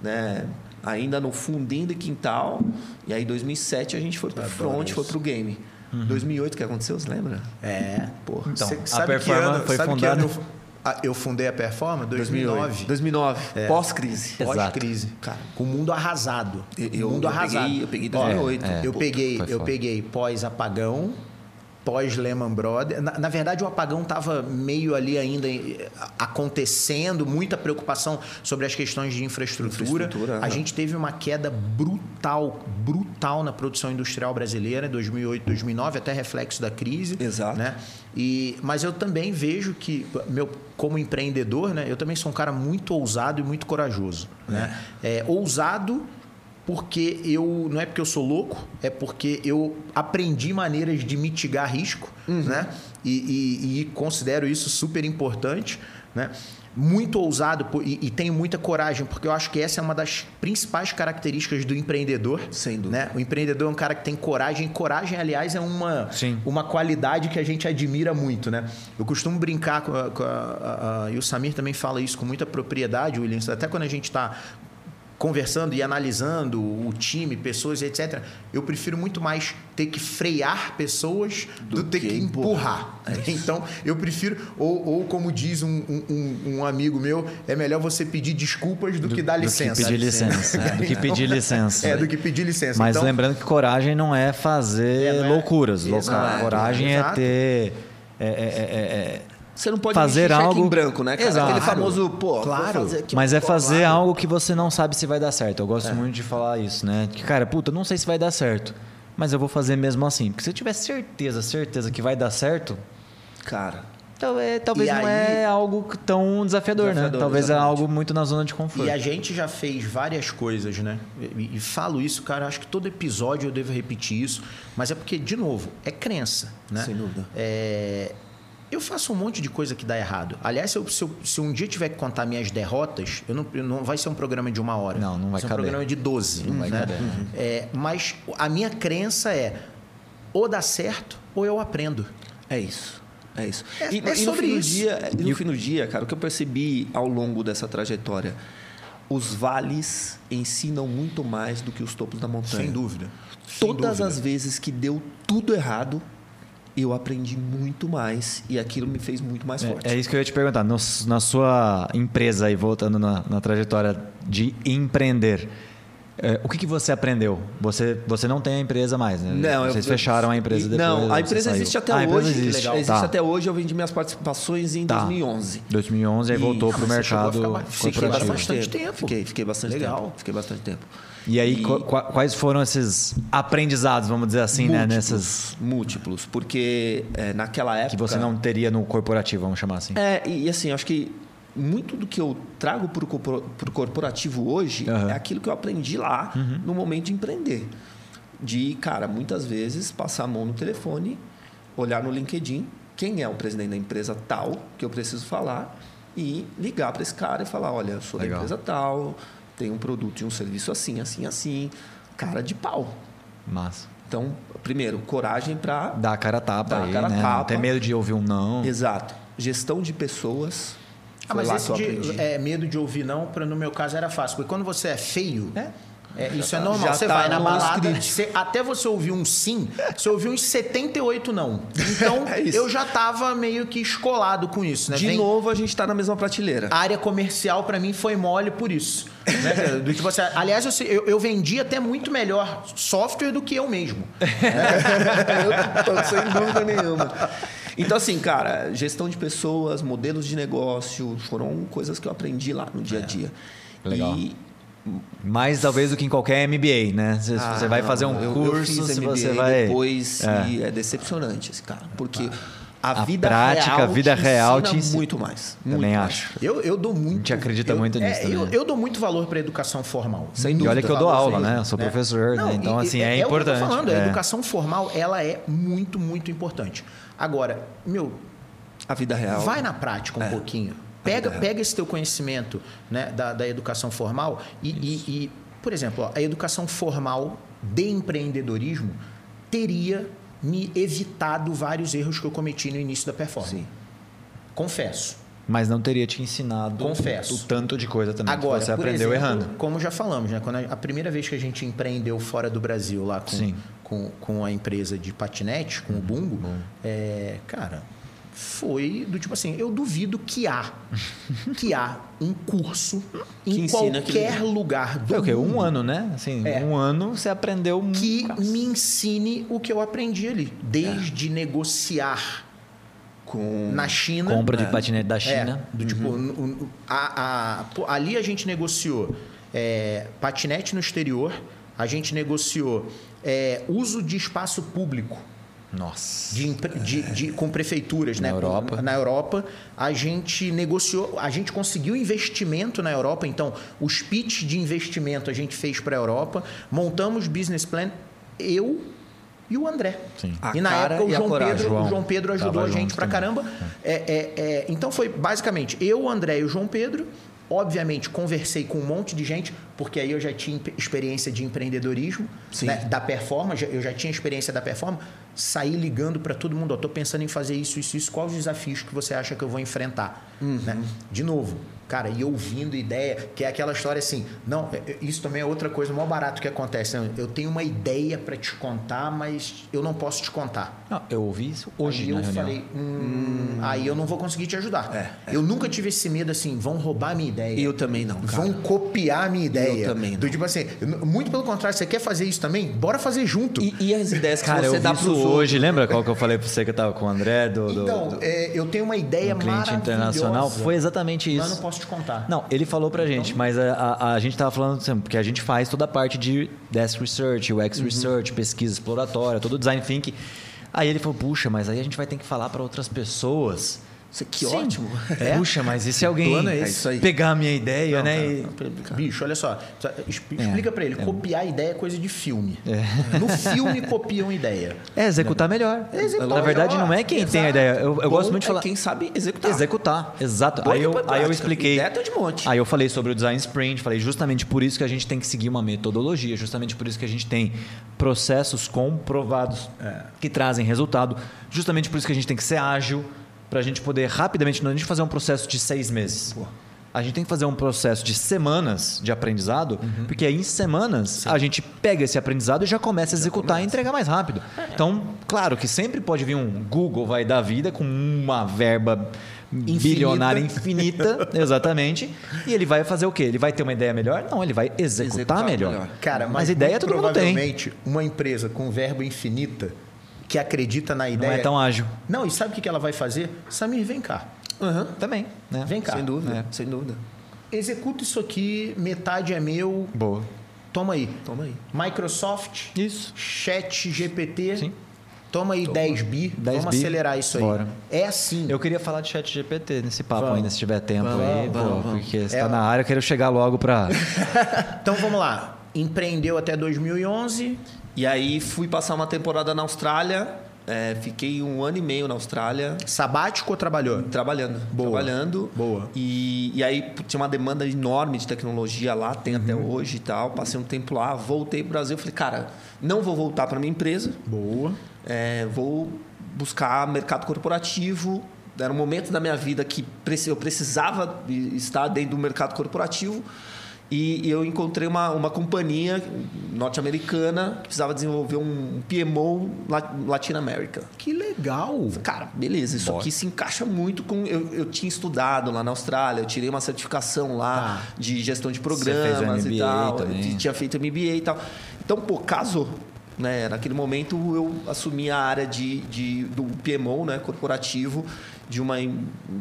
Speaker 3: né? Ainda no fundinho de quintal. E aí, 2007, a gente foi para front,
Speaker 1: isso.
Speaker 3: foi para o game. 2008 que aconteceu, você lembra?
Speaker 1: É.
Speaker 3: Porra.
Speaker 2: Então,
Speaker 1: Você
Speaker 2: a
Speaker 1: sabe que
Speaker 2: Performa
Speaker 1: ano-
Speaker 2: foi
Speaker 1: sabe que
Speaker 2: fundada-
Speaker 1: eu fundei a Performa? 2009.
Speaker 3: 2009. Pós-crise.
Speaker 2: Exato.
Speaker 1: Pós-crise.
Speaker 3: Cara.
Speaker 1: Com o mundo arrasado.
Speaker 3: Eu-
Speaker 1: O
Speaker 3: eu-
Speaker 1: mundo
Speaker 3: eu
Speaker 1: arrasado.
Speaker 3: peguei- eu peguei
Speaker 1: Ó,
Speaker 3: 2008.
Speaker 2: É,
Speaker 1: eu
Speaker 2: puta,
Speaker 1: peguei, eu
Speaker 2: foda.
Speaker 1: peguei pós-apagão, pós-Lehman Brothers. Na, na verdade, o apagão estava meio ali ainda eh, acontecendo, muita preocupação sobre as questões de infraestrutura.
Speaker 3: Infraestrutura,
Speaker 1: A
Speaker 3: aham.
Speaker 1: gente teve uma queda brutal, brutal na produção industrial brasileira em 2008, 2009, até reflexo da crise.
Speaker 3: Exato.
Speaker 1: Né? E, mas eu também vejo que, meu, como empreendedor, né, eu também sou um cara muito ousado e muito corajoso. Né? É, ousado porque eu não é porque eu sou louco, é porque eu aprendi maneiras de mitigar risco, né? E, e- e considero isso super importante, né? Muito ousado e, e tenho muita coragem, porque eu acho que essa é uma das principais características do empreendedor.
Speaker 3: Sem dúvida.
Speaker 1: Né? O empreendedor é um cara que tem coragem. Coragem, aliás, é uma,
Speaker 2: Sim.
Speaker 1: uma qualidade que a gente admira muito, né? Eu costumo brincar com a, com a- a- e o Samir também fala isso com muita propriedade, Williams, até quando a gente está conversando e analisando o time, pessoas, etc. Eu prefiro muito mais ter que frear pessoas do,
Speaker 3: Do
Speaker 1: ter
Speaker 3: que
Speaker 1: que empurrar. então, eu prefiro, ou, ou como diz um, um- um amigo meu, é melhor você pedir desculpas do, que dar
Speaker 2: Do
Speaker 1: licença.
Speaker 2: que pedir licença. é, do que pedir licença.
Speaker 1: É, do que pedir licença.
Speaker 2: Mas
Speaker 1: então,
Speaker 2: lembrando que coragem não é fazer
Speaker 1: É, não é-
Speaker 2: loucuras.
Speaker 1: Exato,
Speaker 2: coragem
Speaker 1: exato.
Speaker 2: é ter. é- é- é- é-
Speaker 3: Você não pode
Speaker 2: Fazer algo-
Speaker 3: em branco, né, cara?
Speaker 2: Exato.
Speaker 3: Aquele famoso, pô,
Speaker 1: Claro.
Speaker 3: fazer aqui,
Speaker 2: mas é fazer
Speaker 3: claro.
Speaker 2: algo que você não sabe se vai dar certo. Eu gosto muito de falar isso, né? Que, cara, puta, não sei se vai dar certo. Mas eu vou fazer mesmo assim. Porque se eu tiver certeza, certeza que vai dar certo,
Speaker 3: Cara,
Speaker 2: é- talvez
Speaker 1: E
Speaker 2: não
Speaker 1: aí-
Speaker 2: é algo tão desafiador, né?
Speaker 3: Desafiador,
Speaker 2: Talvez é
Speaker 3: exatamente.
Speaker 2: algo muito na zona de conforto.
Speaker 1: E a gente já fez várias coisas, né? E, e falo isso, cara, acho que todo episódio eu devo repetir isso, mas é porque, de novo, é crença, né?
Speaker 3: Sem dúvida.
Speaker 1: É, Eu faço um monte de coisa que dá errado. Aliás, se, eu- se eu- se um dia tiver que contar minhas derrotas, eu não, eu não vai ser um programa de uma hora.
Speaker 2: Não, não vai
Speaker 1: ser um
Speaker 2: caber.
Speaker 1: programa de 12.
Speaker 2: Não vai
Speaker 1: né?
Speaker 2: caber.
Speaker 1: É, mas a minha crença é ou dá certo ou eu aprendo.
Speaker 3: é isso. É isso.
Speaker 1: É-
Speaker 3: e,
Speaker 1: é
Speaker 3: e no
Speaker 1: sobre
Speaker 3: fim do
Speaker 1: isso.
Speaker 3: dia, e no fim do dia, cara, o que eu percebi ao longo dessa trajetória, os vales ensinam muito mais do que os topos da montanha.
Speaker 1: Sem dúvida. Sem
Speaker 3: Todas
Speaker 1: dúvida.
Speaker 3: as vezes que deu tudo errado, eu aprendi muito mais e aquilo me fez muito mais forte.
Speaker 2: É, é isso que eu ia te perguntar. No, na sua empresa, aí, voltando na, na trajetória de empreender, é, o que, que você aprendeu? Você, você não tem a empresa mais, né?
Speaker 3: Não,
Speaker 2: Vocês
Speaker 3: eu,
Speaker 2: fecharam a empresa depois.
Speaker 3: Não, a empresa existe até
Speaker 2: ah,
Speaker 3: hoje.
Speaker 2: Empresa existe.
Speaker 3: Existe tá. até hoje. Eu vendi minhas participações em
Speaker 2: tá.
Speaker 3: 2011.
Speaker 2: 2011 aí voltou para o mercado
Speaker 1: fiquei bastante tempo.
Speaker 3: Fiquei, fiquei bastante
Speaker 1: Legal.
Speaker 3: tempo. Fiquei bastante tempo.
Speaker 2: E aí, e... quais foram esses aprendizados, vamos dizer assim,
Speaker 3: múltiplos,
Speaker 2: né? Nessas...
Speaker 3: Múltiplos, porque é, naquela época...
Speaker 2: Que você não teria no corporativo, vamos chamar assim.
Speaker 3: É, e assim, acho que muito do que eu trago para o corporativo hoje uhum. é aquilo que eu aprendi lá uhum. no momento de empreender. De, cara, muitas vezes passar a mão no telefone, olhar no LinkedIn, quem é o presidente da empresa tal, que eu preciso falar, e ligar para esse cara e falar: olha, eu sou Legal. da empresa tal, tenho um produto e um serviço assim, assim, assim. Cara de pau.
Speaker 2: Massa.
Speaker 3: Então, primeiro, coragem para.
Speaker 2: Dar a cara a tapa aí, cara né? Tapa. Não ter medo de ouvir um não.
Speaker 3: Exato. Gestão de pessoas
Speaker 1: ah, mas esse de, é, medo de ouvir não, pra, no meu caso era fácil. Porque quando você é feio, é. É, isso é tá, normal. Você tá vai na balada, você, até você ouvir um sim, você ouviu uns 78 não. Então, é eu já tava meio que escolado com isso, né?
Speaker 3: De Vem, novo, a gente tá na mesma prateleira.
Speaker 1: A área comercial, para mim, foi mole por isso. Né? do que você, aliás, eu, eu, eu vendi até muito melhor software do que eu mesmo.
Speaker 3: eu tô sem dúvida nenhuma. Então, assim, cara, gestão de pessoas, modelos de negócio, foram coisas que eu aprendi lá no dia a é. dia.
Speaker 2: É. Legal. E, mais talvez do que em qualquer MBA, né? Se ah, você vai fazer um
Speaker 3: eu,
Speaker 2: curso,
Speaker 3: eu
Speaker 2: se você vai
Speaker 3: depois é. e é decepcionante esse cara, porque a,
Speaker 2: a
Speaker 3: vida
Speaker 2: prática,
Speaker 3: real
Speaker 2: a vida real te
Speaker 3: ensina muito mais.
Speaker 2: Também
Speaker 3: muito
Speaker 2: acho.
Speaker 1: Eu, eu dou muito. A
Speaker 2: gente acredita
Speaker 1: eu,
Speaker 2: muito nisso.
Speaker 1: É, eu, eu, dou muito valor para a educação formal. Sem dúvida.
Speaker 2: E olha que eu dou aula, né? Eu sou né? professor,
Speaker 1: Não,
Speaker 2: né? Então,
Speaker 1: e,
Speaker 2: assim,
Speaker 1: é,
Speaker 2: é,
Speaker 1: é
Speaker 2: importante.
Speaker 1: Que eu tô falando,
Speaker 2: é.
Speaker 1: a educação formal, ela é muito, muito importante. Agora, meu,
Speaker 3: a vida real.
Speaker 1: Vai na prática um é. pouquinho. Pega, pega esse teu conhecimento né, da, da educação formal e, e, e por exemplo, ó, a educação formal de empreendedorismo teria me evitado vários erros que eu cometi no início da performance. Sim. Confesso.
Speaker 2: Mas não teria te ensinado
Speaker 1: Confesso.
Speaker 2: o tanto de coisa também
Speaker 1: Agora,
Speaker 2: que você aprendeu
Speaker 1: exemplo,
Speaker 2: errando.
Speaker 1: Como já falamos, né? Quando a, a, primeira vez que a gente empreendeu fora do Brasil lá com, com, com, a empresa de patinete, com uhum, o Bungo, é, cara, foi do tipo assim, eu duvido que há que há um curso em qualquer lugar do
Speaker 2: é o quê?
Speaker 1: mundo.
Speaker 2: Um ano, né? Assim, é, um ano você aprendeu
Speaker 1: que me ensine o que eu aprendi ali, desde é. negociar com na China,
Speaker 2: compra de é. patinete da China,
Speaker 1: é, do tipo uhum. a, a, ali a gente negociou é, patinete no exterior, a gente negociou é, uso de espaço público
Speaker 2: nossa.
Speaker 1: De, de, de, com prefeituras,
Speaker 2: na
Speaker 1: né?
Speaker 2: Europa.
Speaker 1: Na Europa, a gente negociou, a gente conseguiu investimento na Europa, então os pitch de investimento a gente fez para a Europa, montamos business plan, eu e o André.
Speaker 2: Sim.
Speaker 1: e na época o João Pedro, João, o João Pedro ajudou a gente pra caramba. É, é, é, então foi basicamente eu, o André e o João Pedro. Obviamente, conversei com um monte de gente, porque aí eu já tinha experiência de empreendedorismo, né, da performance, eu já tinha experiência da performance sair ligando para todo mundo, estou pensando em fazer isso, isso, isso, quais os desafios que você acha que eu vou enfrentar? Uhum. Né? De novo, cara, e ouvindo ideia, que é aquela história assim, não, é, é, isso também é outra coisa, o maior barato que acontece, né? eu tenho uma ideia para te contar, mas eu não posso te contar.
Speaker 2: Não, eu ouvi isso hoje
Speaker 1: aí
Speaker 2: eu
Speaker 1: reunião. falei, hum, hum. aí eu não vou conseguir te ajudar. É, é. Eu nunca tive esse medo assim, vão roubar a minha ideia.
Speaker 3: Eu também não, cara.
Speaker 1: Vão copiar a minha ideia.
Speaker 3: Eu também não.
Speaker 1: Do tipo assim, muito pelo contrário, você quer fazer isso também? Bora fazer junto.
Speaker 3: E, e as ideias que
Speaker 2: cara,
Speaker 3: você
Speaker 2: eu
Speaker 3: dá
Speaker 2: pro hoje, lembra qual que eu falei para você que eu tava com o André do,
Speaker 1: do Então,
Speaker 2: do,
Speaker 1: é, eu tenho uma ideia
Speaker 2: um cliente internacional, foi exatamente isso.
Speaker 1: Mas não posso te contar.
Speaker 2: Não, ele falou pra gente, então... mas a, a, a, gente tava falando assim, porque a gente faz toda a parte de desk research, UX uhum. research, pesquisa exploratória, todo o design thinking. Aí ele falou: "Puxa, mas aí a gente vai ter que falar para outras pessoas
Speaker 3: isso que Sim. ótimo.
Speaker 2: É? Puxa, mas e se alguém é pegar a minha ideia,
Speaker 1: não,
Speaker 2: né?
Speaker 1: Cara. Bicho, olha só. Explica é, para ele. É. Copiar ideia é coisa de filme. É. No filme copiam ideia.
Speaker 2: É, executar melhor.
Speaker 1: Executar
Speaker 2: Na verdade,
Speaker 1: melhor.
Speaker 2: não é quem Exato. tem a ideia. Eu, eu gosto muito de falar.
Speaker 3: quem sabe executar.
Speaker 2: Executar, exato. aí eu, aí eu expliquei.
Speaker 3: Ideia de monte.
Speaker 2: Aí eu falei sobre o design sprint. Falei justamente por isso que a gente tem que seguir uma metodologia. Justamente por isso que a gente tem processos comprovados é. que trazem resultado. Justamente por isso que a gente tem que ser ágil para a gente poder rapidamente, não a gente fazer um processo de seis meses. Pô. A gente tem que fazer um processo de semanas de aprendizado,
Speaker 1: Uhum.
Speaker 2: porque aí em semanas a gente pega esse aprendizado e já começa a executar e entregar mais rápido. Então, claro que sempre pode vir um Google vai dar vida com uma verba bilionária infinita, exatamente, e ele vai fazer o quê? Ele vai ter uma ideia melhor? Não, ele vai executar,
Speaker 3: Executar
Speaker 2: melhor.
Speaker 3: melhor.
Speaker 1: Cara, mas,
Speaker 2: ideia
Speaker 1: muito
Speaker 2: todo mundo tem.
Speaker 1: provavelmente uma empresa com verbo infinita que acredita na
Speaker 2: Não
Speaker 1: ideia.
Speaker 2: é tão ágil.
Speaker 1: Não, e sabe o que ela vai fazer? Samir, vem cá.
Speaker 3: Aham.
Speaker 2: Também, né?
Speaker 1: Vem cá.
Speaker 3: Sem dúvida,
Speaker 2: É.
Speaker 3: sem dúvida.
Speaker 1: Executa isso aqui, metade é meu.
Speaker 2: Boa.
Speaker 1: Toma aí.
Speaker 3: Toma aí.
Speaker 1: Microsoft,
Speaker 2: Isso.
Speaker 1: Chat GPT.
Speaker 2: Sim.
Speaker 1: Toma aí 10 bi.
Speaker 2: 10
Speaker 1: Vamos
Speaker 2: bi.
Speaker 1: acelerar isso aí.
Speaker 2: Bora.
Speaker 1: É assim.
Speaker 2: Eu queria falar de chat GPT nesse papo
Speaker 1: Vamos.
Speaker 2: ainda, se tiver tempo
Speaker 3: Vamos,
Speaker 2: aí,
Speaker 3: vamos,
Speaker 2: pô, porque você
Speaker 1: É.
Speaker 2: tá na área, eu quero chegar logo pra.
Speaker 1: Então vamos lá. Empreendeu até 2011.
Speaker 3: E aí fui passar uma temporada na Austrália. é, fiquei um ano e meio na Austrália.
Speaker 1: Sabático ou trabalhou?
Speaker 3: Trabalhando.
Speaker 1: Boa.
Speaker 3: Trabalhando.
Speaker 1: Boa.
Speaker 3: E, e aí tinha uma demanda enorme de tecnologia lá, tem até
Speaker 1: Uhum.
Speaker 3: hoje e tal. Passei um tempo lá, voltei pro Brasil. Falei, cara, não vou voltar para minha empresa.
Speaker 1: Boa.
Speaker 3: É, vou buscar mercado corporativo. Era um momento da minha vida que eu precisava estar dentro do mercado corporativo. E, e eu encontrei uma, uma companhia norte-americana que precisava desenvolver um PMO La- Latinoamérica.
Speaker 1: Que legal.
Speaker 3: Cara, beleza, isso
Speaker 2: Bora.
Speaker 3: aqui se encaixa muito com. Eu, eu tinha estudado lá na Austrália, eu tirei uma certificação lá
Speaker 1: Tá.
Speaker 3: de gestão de programas e tal.
Speaker 2: também.
Speaker 3: Tinha feito MBA e tal. Então, pô, casou. Né? Naquele momento eu assumi a área de, de, do PMO, né? corporativo, de uma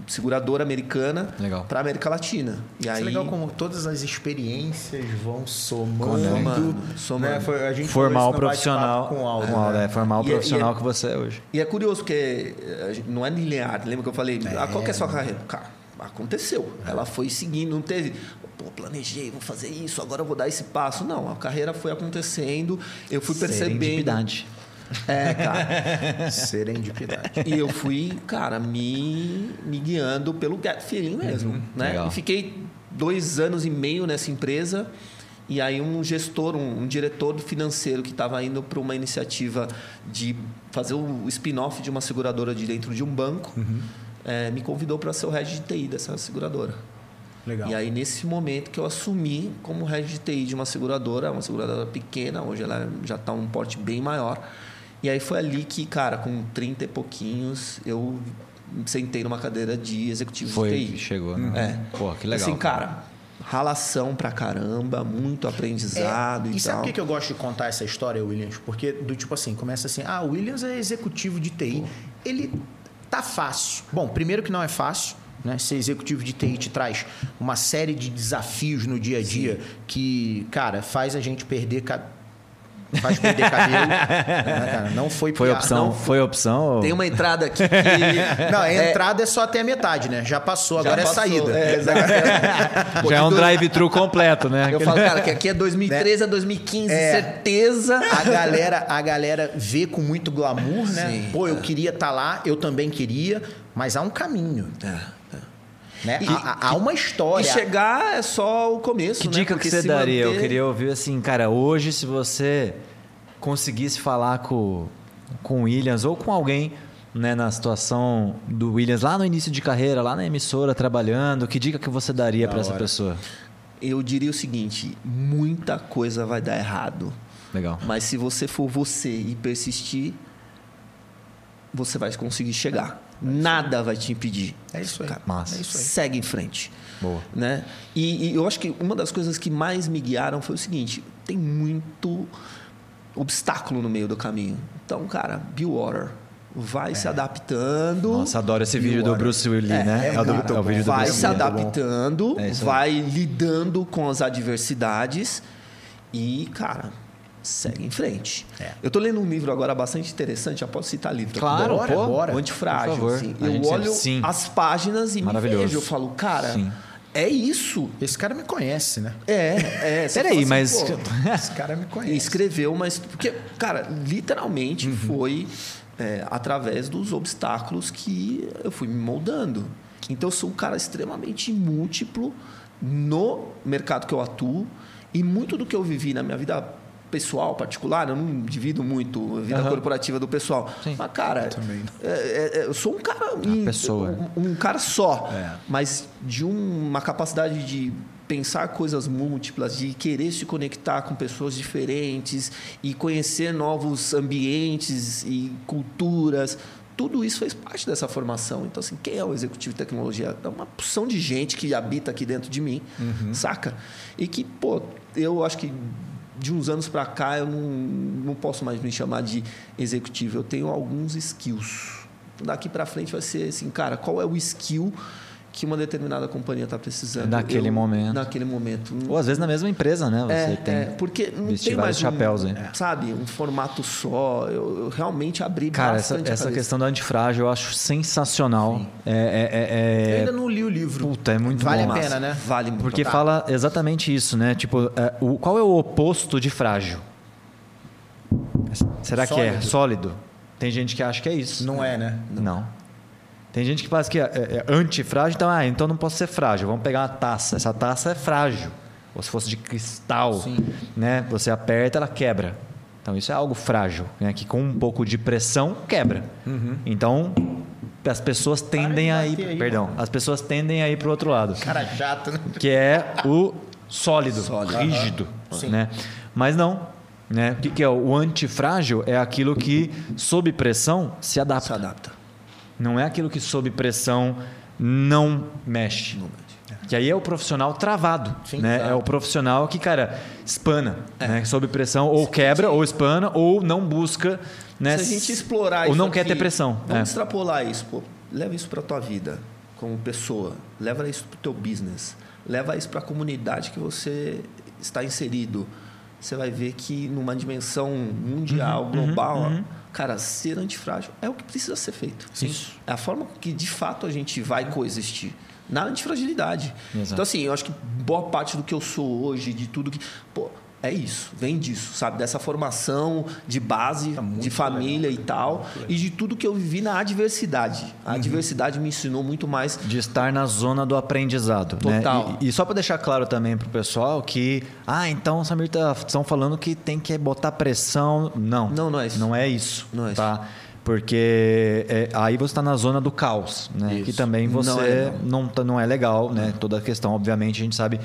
Speaker 3: seguradora americana para América Latina. E
Speaker 1: Isso
Speaker 3: aí,
Speaker 1: é legal como todas as experiências vão somando.
Speaker 3: Somando, somando.
Speaker 1: Né? Foi- a gente no
Speaker 2: profissional.
Speaker 1: Com
Speaker 2: com o Aldo,
Speaker 1: né?
Speaker 2: é, formar o
Speaker 3: E é-
Speaker 2: profissional
Speaker 3: e é-
Speaker 2: que você é hoje.
Speaker 3: E é curioso, porque eh, a não é linear. Lembra que eu falei?
Speaker 1: É.
Speaker 3: ah, qual que é a sua carreira? Cara, aconteceu. Ela foi seguindo, não teve. Pô, planejei, vou fazer isso, agora eu vou dar esse passo. Não, a carreira foi acontecendo, eu fui percebendo. É, cara.
Speaker 1: Serendipidade.
Speaker 3: E eu fui, cara, me, me guiando pelo gut feeling mesmo. né?
Speaker 2: Uhum. legal.
Speaker 3: E fiquei dois anos e meio nessa empresa. E aí um gestor, um, um diretor financeiro que estava indo para uma iniciativa de fazer o spin-off de uma seguradora de dentro de um banco,
Speaker 2: Uhum.
Speaker 3: Eh, me convidou para ser o head de TI dessa seguradora.
Speaker 1: Legal.
Speaker 3: E aí, nesse momento que eu assumi como head de TI de uma seguradora, uma seguradora pequena, hoje ela já está um porte bem maior. E aí foi ali que, cara, com 30 e pouquinhos, eu sentei numa cadeira de executivo
Speaker 2: Foi,
Speaker 3: de TI.
Speaker 2: chegou, né?
Speaker 3: É.
Speaker 2: Pô, que legal.
Speaker 3: Assim, cara, ralação pra caramba, muito aprendizado
Speaker 1: É,
Speaker 3: e,
Speaker 1: e sabe por que que eu gosto de contar essa história, Williams? Porque do tipo assim, começa assim, ah, o Williams é executivo de TI. Ele tá fácil. Bom, primeiro que não é fácil. Né? Ser executivo de TI te traz uma série de desafios no dia a dia que, cara, faz a gente perder faz perder cabelo. né, cara? Não foi
Speaker 2: Foi
Speaker 1: piada.
Speaker 2: opção?
Speaker 1: Não,
Speaker 2: Foi opção?
Speaker 3: Tem uma entrada aqui que...
Speaker 1: não, a
Speaker 3: é-
Speaker 1: entrada é só até a metade, né? Já passou,
Speaker 3: já
Speaker 1: agora
Speaker 3: passou.
Speaker 1: é saída.
Speaker 3: É, exatamente. Pô,
Speaker 2: Já é um
Speaker 3: dois-
Speaker 2: drive-thru completo, né?
Speaker 3: Eu falo, cara, que aqui é 2013 a 2015,
Speaker 1: É.
Speaker 3: certeza.
Speaker 1: A galera, a galera vê com muito glamour, né?
Speaker 3: Sim,
Speaker 1: Pô, eu queria estar lá, eu também queria, mas há um caminho, né?
Speaker 3: E-
Speaker 1: há, há uma
Speaker 3: E
Speaker 1: história.
Speaker 3: chegar é só o começo,
Speaker 2: Que
Speaker 3: né?
Speaker 2: dica
Speaker 3: Porque
Speaker 2: que você daria? Eu
Speaker 3: manter-
Speaker 2: queria ouvir assim, cara, hoje se você conseguisse falar com, com o Williams ou com alguém né, na situação do Williams lá no início de carreira, lá na emissora, trabalhando, que dica que você daria
Speaker 1: Da
Speaker 2: para essa pessoa?
Speaker 3: Eu diria o seguinte: muita coisa vai dar errado.
Speaker 2: Legal.
Speaker 3: Mas se você for você e persistir, você vai conseguir chegar. Nada vai te impedir.
Speaker 1: É isso aí.
Speaker 3: Cara,
Speaker 2: massa.
Speaker 1: É isso aí.
Speaker 3: Segue em frente.
Speaker 2: Boa.
Speaker 3: Né? E, e eu acho que uma das coisas que mais me guiaram foi o seguinte: tem muito obstáculo no meio do caminho. Então, cara, be water. Vai se adaptando.
Speaker 2: Nossa, adoro esse vídeo do. Bruce Willis,
Speaker 3: É,
Speaker 2: né?
Speaker 3: é
Speaker 2: o, do-
Speaker 1: muito
Speaker 2: é o vídeo do
Speaker 3: vai
Speaker 2: Bruce
Speaker 3: se
Speaker 2: Willis.
Speaker 3: adaptando,
Speaker 2: É
Speaker 3: vai lidando com as adversidades e, cara, segue em frente.
Speaker 1: É.
Speaker 3: Eu tô lendo um livro agora bastante interessante, já posso citar livro.
Speaker 2: Claro,
Speaker 1: Bora,
Speaker 2: pô.
Speaker 1: bora.
Speaker 3: O Antifrágil.
Speaker 2: Por favor.
Speaker 3: assim. Eu
Speaker 2: sempre-
Speaker 3: olho
Speaker 2: sim.
Speaker 3: as páginas e me
Speaker 2: Maravilhoso.
Speaker 3: vejo. Eu falo, cara,
Speaker 2: Sim.
Speaker 3: é isso.
Speaker 1: Esse cara me conhece, né?
Speaker 3: É, é.
Speaker 2: Peraí,
Speaker 3: fala assim,
Speaker 2: mas.
Speaker 1: Esse cara me
Speaker 3: e
Speaker 1: conhece.
Speaker 3: escreveu, mas. Porque, cara, literalmente foi é, através dos obstáculos que eu fui me moldando. Então, eu sou um cara extremamente múltiplo no mercado que eu atuo e muito do que eu vivi na minha vida pessoal particular, eu não divido muito a vida
Speaker 2: Aham.
Speaker 3: corporativa do pessoal.
Speaker 2: Sim.
Speaker 3: Mas, cara,
Speaker 1: também.
Speaker 3: é- é- é- eu sou um cara. Um,
Speaker 2: pessoa.
Speaker 3: Um, um cara só.
Speaker 1: É.
Speaker 3: Mas de um- uma capacidade de pensar coisas múltiplas, de querer se conectar com pessoas diferentes e conhecer novos ambientes e culturas. Tudo isso fez parte dessa formação. Então, assim, quem é o executivo de tecnologia? É uma porção de gente que habita aqui dentro de mim, saca? E que, pô, eu acho que de uns anos para cá eu não, não posso mais me chamar de executivo. Eu tenho alguns skills. Daqui para frente vai ser assim, cara, qual é o skill que uma determinada companhia está precisando?
Speaker 2: Naquele momento.
Speaker 3: Naquele momento.
Speaker 2: Ou às vezes na mesma empresa, né? Você
Speaker 3: É,
Speaker 2: tem.
Speaker 3: é, porque não
Speaker 2: vestir
Speaker 3: tem mais
Speaker 2: vários chapéus
Speaker 3: um,
Speaker 2: aí.
Speaker 3: sabe, um formato só. Eu, eu realmente abri
Speaker 2: Cara, essa,
Speaker 3: bastante a
Speaker 2: essa
Speaker 3: cabeça.
Speaker 2: questão do antifrágil eu acho sensacional. É, é- é-
Speaker 1: Eu
Speaker 2: é-
Speaker 1: ainda não li o livro.
Speaker 2: Puta, é muito
Speaker 1: Vale
Speaker 2: bom.
Speaker 1: a
Speaker 3: Massa.
Speaker 1: pena, né?
Speaker 3: Vale muito.
Speaker 2: Porque
Speaker 1: Tá.
Speaker 2: fala exatamente isso, né? Tipo, é, o, qual é o oposto de frágil? Será que é
Speaker 1: Sólido.
Speaker 2: sólido? Tem gente que acha que é isso.
Speaker 1: Não é, né?
Speaker 2: Não. Tem gente que faz que é, é antifrágil, então, ah, então não posso ser frágil. Vamos pegar uma taça. Essa taça é frágil. Ou se fosse de cristal,
Speaker 1: Sim.
Speaker 2: né? Você aperta, ela quebra. Então isso é algo frágil, né? Que com um pouco de pressão quebra. Então as pessoas tendem
Speaker 1: de
Speaker 2: a ir,
Speaker 1: aí,
Speaker 2: perdão,
Speaker 1: mano.
Speaker 2: as pessoas tendem a ir para o outro lado
Speaker 1: Cara chato, né?
Speaker 2: que é o sólido,
Speaker 3: Sólido.
Speaker 2: rígido,
Speaker 1: Sim.
Speaker 2: né? Mas não, né? O que, que é o antifrágil? É aquilo que sob pressão se adapta.
Speaker 3: Se adapta.
Speaker 2: Não é aquilo que sob pressão não mexe. Que aí é o profissional travado,
Speaker 1: Sim,
Speaker 2: né? É o profissional que, cara, espana, né? Sob pressão ou quebra ou espana ou não busca, né?
Speaker 3: Se a gente explorar
Speaker 2: ou
Speaker 3: isso
Speaker 2: não quer
Speaker 3: aqui,
Speaker 2: ter pressão.
Speaker 3: Vamos
Speaker 2: É.
Speaker 3: extrapolar isso, pô. Leva isso para tua vida como pessoa. Leva isso para o teu business. Leva isso para a comunidade que você está inserido. Você vai ver que numa dimensão mundial,
Speaker 2: Uhum,
Speaker 3: global, cara, ser antifrágil é o que precisa ser feito.
Speaker 2: Isso.
Speaker 3: É a forma que de fato a gente vai coexistir. Na antifragilidade.
Speaker 2: Exato.
Speaker 3: Então, assim, eu acho que boa parte do que eu sou hoje, de tudo que. Pô, é isso, vem disso, sabe? Dessa formação de base,
Speaker 1: Tá
Speaker 3: de família e tal, e de tudo que eu vivi na adversidade. A adversidade me ensinou muito mais.
Speaker 2: de estar na zona do aprendizado.
Speaker 3: Total.
Speaker 2: Né? E, e só para deixar claro também para o pessoal que, ah, então, Samir, tá, estão falando que tem que botar pressão. Não.
Speaker 3: Não, não é isso.
Speaker 2: Não é isso.
Speaker 3: Não é isso.
Speaker 2: tá? Porque é, aí você está na zona do caos, né?
Speaker 1: Isso.
Speaker 2: Que também
Speaker 3: Não
Speaker 2: você
Speaker 3: é,
Speaker 2: não, tá- não é legal, né? Toda a questão, obviamente, a gente sabe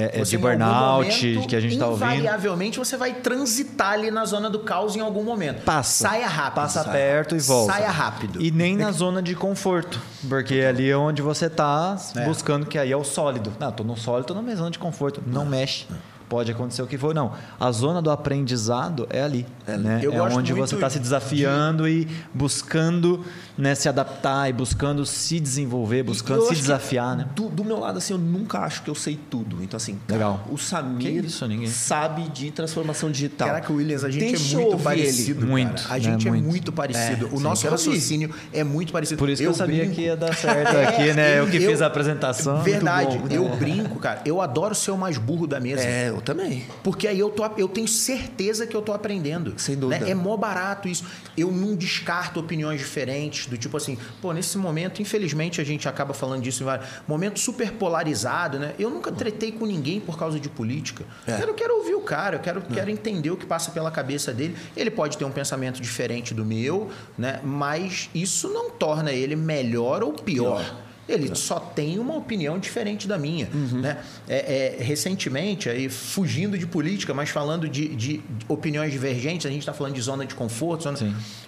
Speaker 2: é, é
Speaker 1: Você,
Speaker 2: de burnout
Speaker 1: momento,
Speaker 2: que a gente está ouvindo.
Speaker 1: Invariavelmente você vai transitar ali na zona do caos em algum momento.
Speaker 2: Passa.
Speaker 1: Saia rápido.
Speaker 2: Passa
Speaker 1: Saia.
Speaker 2: perto e volta.
Speaker 1: Saia rápido.
Speaker 2: E nem na zona de conforto. Porque ali é onde você está
Speaker 1: É.
Speaker 2: buscando, que aí é o sólido. Não, tô no sólido, tô na minha zona de conforto. Não mexe. Pode acontecer o que for. Não. A zona do aprendizado é ali.
Speaker 3: É,
Speaker 2: né? é onde você está se desafiando e buscando né, se adaptar e buscando se desenvolver, buscando
Speaker 3: Eu
Speaker 2: se
Speaker 3: que
Speaker 2: desafiar, né?
Speaker 3: Do, do meu lado, assim, eu nunca acho que eu sei tudo. Então, assim, cara,
Speaker 2: Legal.
Speaker 3: o Samir
Speaker 2: isso, ninguém.
Speaker 3: sabe de transformação digital.
Speaker 1: Caraca, Williams, a gente
Speaker 3: Deixa
Speaker 1: é
Speaker 3: eu
Speaker 1: muito parecido.
Speaker 2: ele.
Speaker 1: cara.
Speaker 2: Muito,
Speaker 1: A
Speaker 2: né?
Speaker 1: gente é
Speaker 2: Muito.
Speaker 1: muito parecido.
Speaker 3: É,
Speaker 1: o
Speaker 3: sim,
Speaker 1: nosso raciocínio é muito parecido.
Speaker 2: Por isso que eu sabia
Speaker 1: brinco-
Speaker 2: que ia dar certo aqui, né? Eu que
Speaker 1: eu-
Speaker 2: fiz a apresentação.
Speaker 1: Verdade,
Speaker 3: bom,
Speaker 1: eu
Speaker 3: bom.
Speaker 1: brinco, cara. Eu adoro ser o mais burro da mesa.
Speaker 3: É, eu também.
Speaker 1: Porque aí eu, tô, eu tenho certeza que eu tô aprendendo.
Speaker 3: Sem dúvida.
Speaker 1: né? É mó barato isso. Eu não descarto opiniões diferentes, do tipo assim, pô, nesse momento, infelizmente, a gente acaba falando disso em vários. Momento super polarizado, né? Eu nunca tretei com ninguém por causa de política.
Speaker 3: É.
Speaker 1: Eu quero ouvir o cara, eu quero, quero entender o que passa pela cabeça dele. Ele pode ter um pensamento diferente do meu, né? Mas isso não torna ele melhor ou pior. Ele só tem uma opinião diferente da minha. Né? É, é, recentemente, aí, fugindo de política, mas falando de, de opiniões divergentes, a gente está falando de zona de conforto. zona-.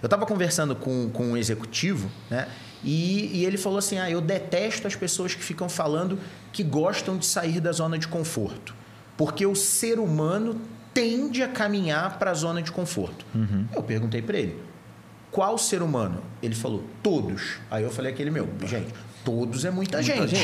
Speaker 1: Eu estava conversando com, com um executivo, né? E, e ele falou assim: ah, eu detesto as pessoas que ficam falando que gostam de sair da zona de conforto. Porque o ser humano tende a caminhar para a zona de conforto. Eu perguntei para ele: qual ser humano? Ele falou, todos. Aí eu falei aquele meu, gente, todos é muita, gente.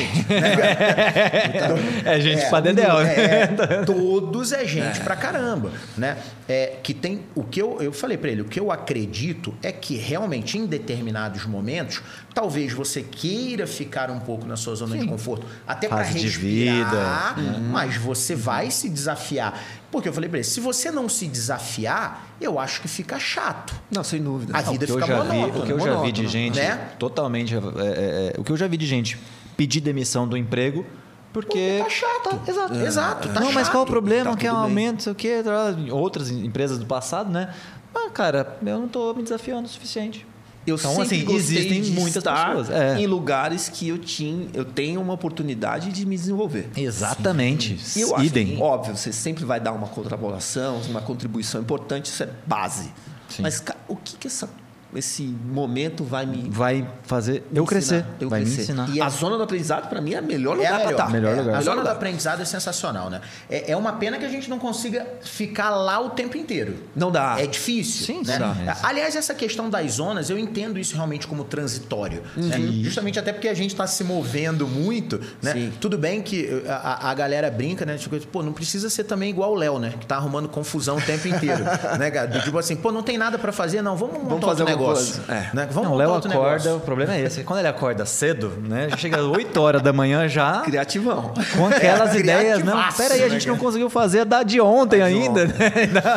Speaker 2: É gente pra dedéu, né?
Speaker 1: é, todos é gente pra caramba, né? É, que tem o que eu, eu falei pra ele, o que eu acredito é que realmente em determinados momentos, talvez você queira ficar um pouco na sua zona de conforto, até para
Speaker 2: Fase de
Speaker 1: respirar,
Speaker 2: vida. Uhum.
Speaker 1: mas você vai se desafiar. Porque eu falei pra ele, se você não se desafiar, eu acho que fica chato.
Speaker 3: Não, sem dúvida.
Speaker 1: A vida
Speaker 2: o que eu
Speaker 1: fica
Speaker 2: já vi,
Speaker 1: monótona,
Speaker 2: o que eu já vi de gente
Speaker 1: né?
Speaker 2: totalmente, é, é, é, o que eu já vi de gente pedir demissão do emprego Porque.
Speaker 1: Tá chato.
Speaker 2: exato.
Speaker 1: Exato, tá
Speaker 2: não, mas qual o
Speaker 1: chato.
Speaker 2: problema?
Speaker 3: Tá
Speaker 2: Quer um
Speaker 3: tudo bem.
Speaker 2: aumento, não sei o quê. tá, Outras empresas do passado, né? Ah, cara, eu não tô me desafiando o suficiente.
Speaker 3: Eu
Speaker 2: Então,
Speaker 3: sempre
Speaker 2: assim,
Speaker 3: gostei
Speaker 2: existem
Speaker 3: de
Speaker 2: muitas
Speaker 3: estar
Speaker 2: pessoas, é.
Speaker 3: em lugares que eu tinha, eu tenho uma oportunidade de me desenvolver.
Speaker 2: Exatamente.
Speaker 3: E eu acho,
Speaker 2: Idem.
Speaker 3: que, óbvio, você sempre vai dar uma colaboração, uma contribuição importante, isso é base.
Speaker 2: Sim.
Speaker 3: Mas cara, o que, que essa, esse momento vai me
Speaker 2: Vai fazer
Speaker 3: me
Speaker 2: eu
Speaker 3: ensinar?
Speaker 2: crescer.
Speaker 3: Eu
Speaker 2: vai
Speaker 3: crescer.
Speaker 2: me ensinar.
Speaker 1: E
Speaker 3: a zona do aprendizado, para mim, é o melhor
Speaker 1: É
Speaker 3: lugar
Speaker 1: a
Speaker 3: para
Speaker 1: melhor.
Speaker 3: estar.
Speaker 2: Melhor
Speaker 1: É,
Speaker 2: lugar.
Speaker 1: A zona do
Speaker 3: lugar.
Speaker 1: aprendizado é sensacional, né? É, é uma pena que a gente não consiga ficar lá o tempo inteiro.
Speaker 3: Não dá.
Speaker 1: É difícil.
Speaker 2: Sim,
Speaker 1: né?
Speaker 2: sim, dá mesmo.
Speaker 1: Aliás, essa questão das zonas, eu entendo isso realmente como transitório. né? Justamente até porque a gente está se movendo muito. Né?
Speaker 3: Sim.
Speaker 1: Tudo bem que a, a- a galera brinca, né? Tipo, pô, não precisa ser também igual o Léo, né? Que tá arrumando confusão o tempo inteiro. né, cara? Tipo assim, pô, não tem nada para fazer, não. Vamos montar
Speaker 3: fazer
Speaker 1: outro
Speaker 3: alguma
Speaker 1: negócio.
Speaker 3: É.
Speaker 1: Né? Vamos
Speaker 2: Não, o Léo acorda,
Speaker 1: negócio.
Speaker 2: o problema é esse. Quando ele acorda cedo, né? Já chega às 8 horas da manhã já
Speaker 3: Criativão.
Speaker 2: com aquelas
Speaker 1: É,
Speaker 2: ideias. Não,
Speaker 1: criativaço,
Speaker 2: pera aí, a
Speaker 1: né,
Speaker 2: gente não
Speaker 1: cara?
Speaker 2: conseguiu fazer a da de ontem
Speaker 3: A de
Speaker 2: ainda,
Speaker 3: ontem.
Speaker 2: né?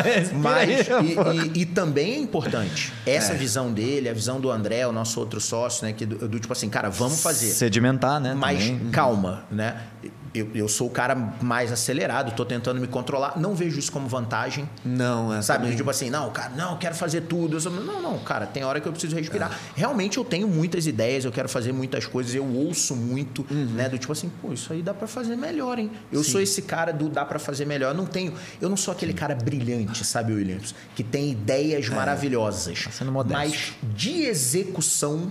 Speaker 2: Respira
Speaker 1: Mas, e, e- e também é importante essa visão dele, a visão do André, o nosso outro sócio, né? Que do, do tipo assim, cara, vamos fazer.
Speaker 2: Sedimentar, né?
Speaker 1: Mas
Speaker 2: também.
Speaker 1: calma, né? Eu, eu sou o cara mais acelerado, tô tentando me controlar. Não vejo isso como vantagem.
Speaker 3: Não, é.
Speaker 1: Sabe,
Speaker 3: também.
Speaker 1: tipo assim, não, cara, não, eu quero fazer tudo. Sou- não, não, cara, tem hora que eu preciso respirar. Realmente eu tenho muitas ideias, eu quero fazer muitas coisas, eu ouço muito, né? Do tipo assim, pô, isso aí dá pra fazer melhor, hein? Eu sou esse cara do dá pra fazer melhor. Eu não tenho, eu não sou aquele cara brilhante, sabe, Williams? Que tem ideias maravilhosas.
Speaker 2: Tá sendo modesto.
Speaker 1: Mas de execução,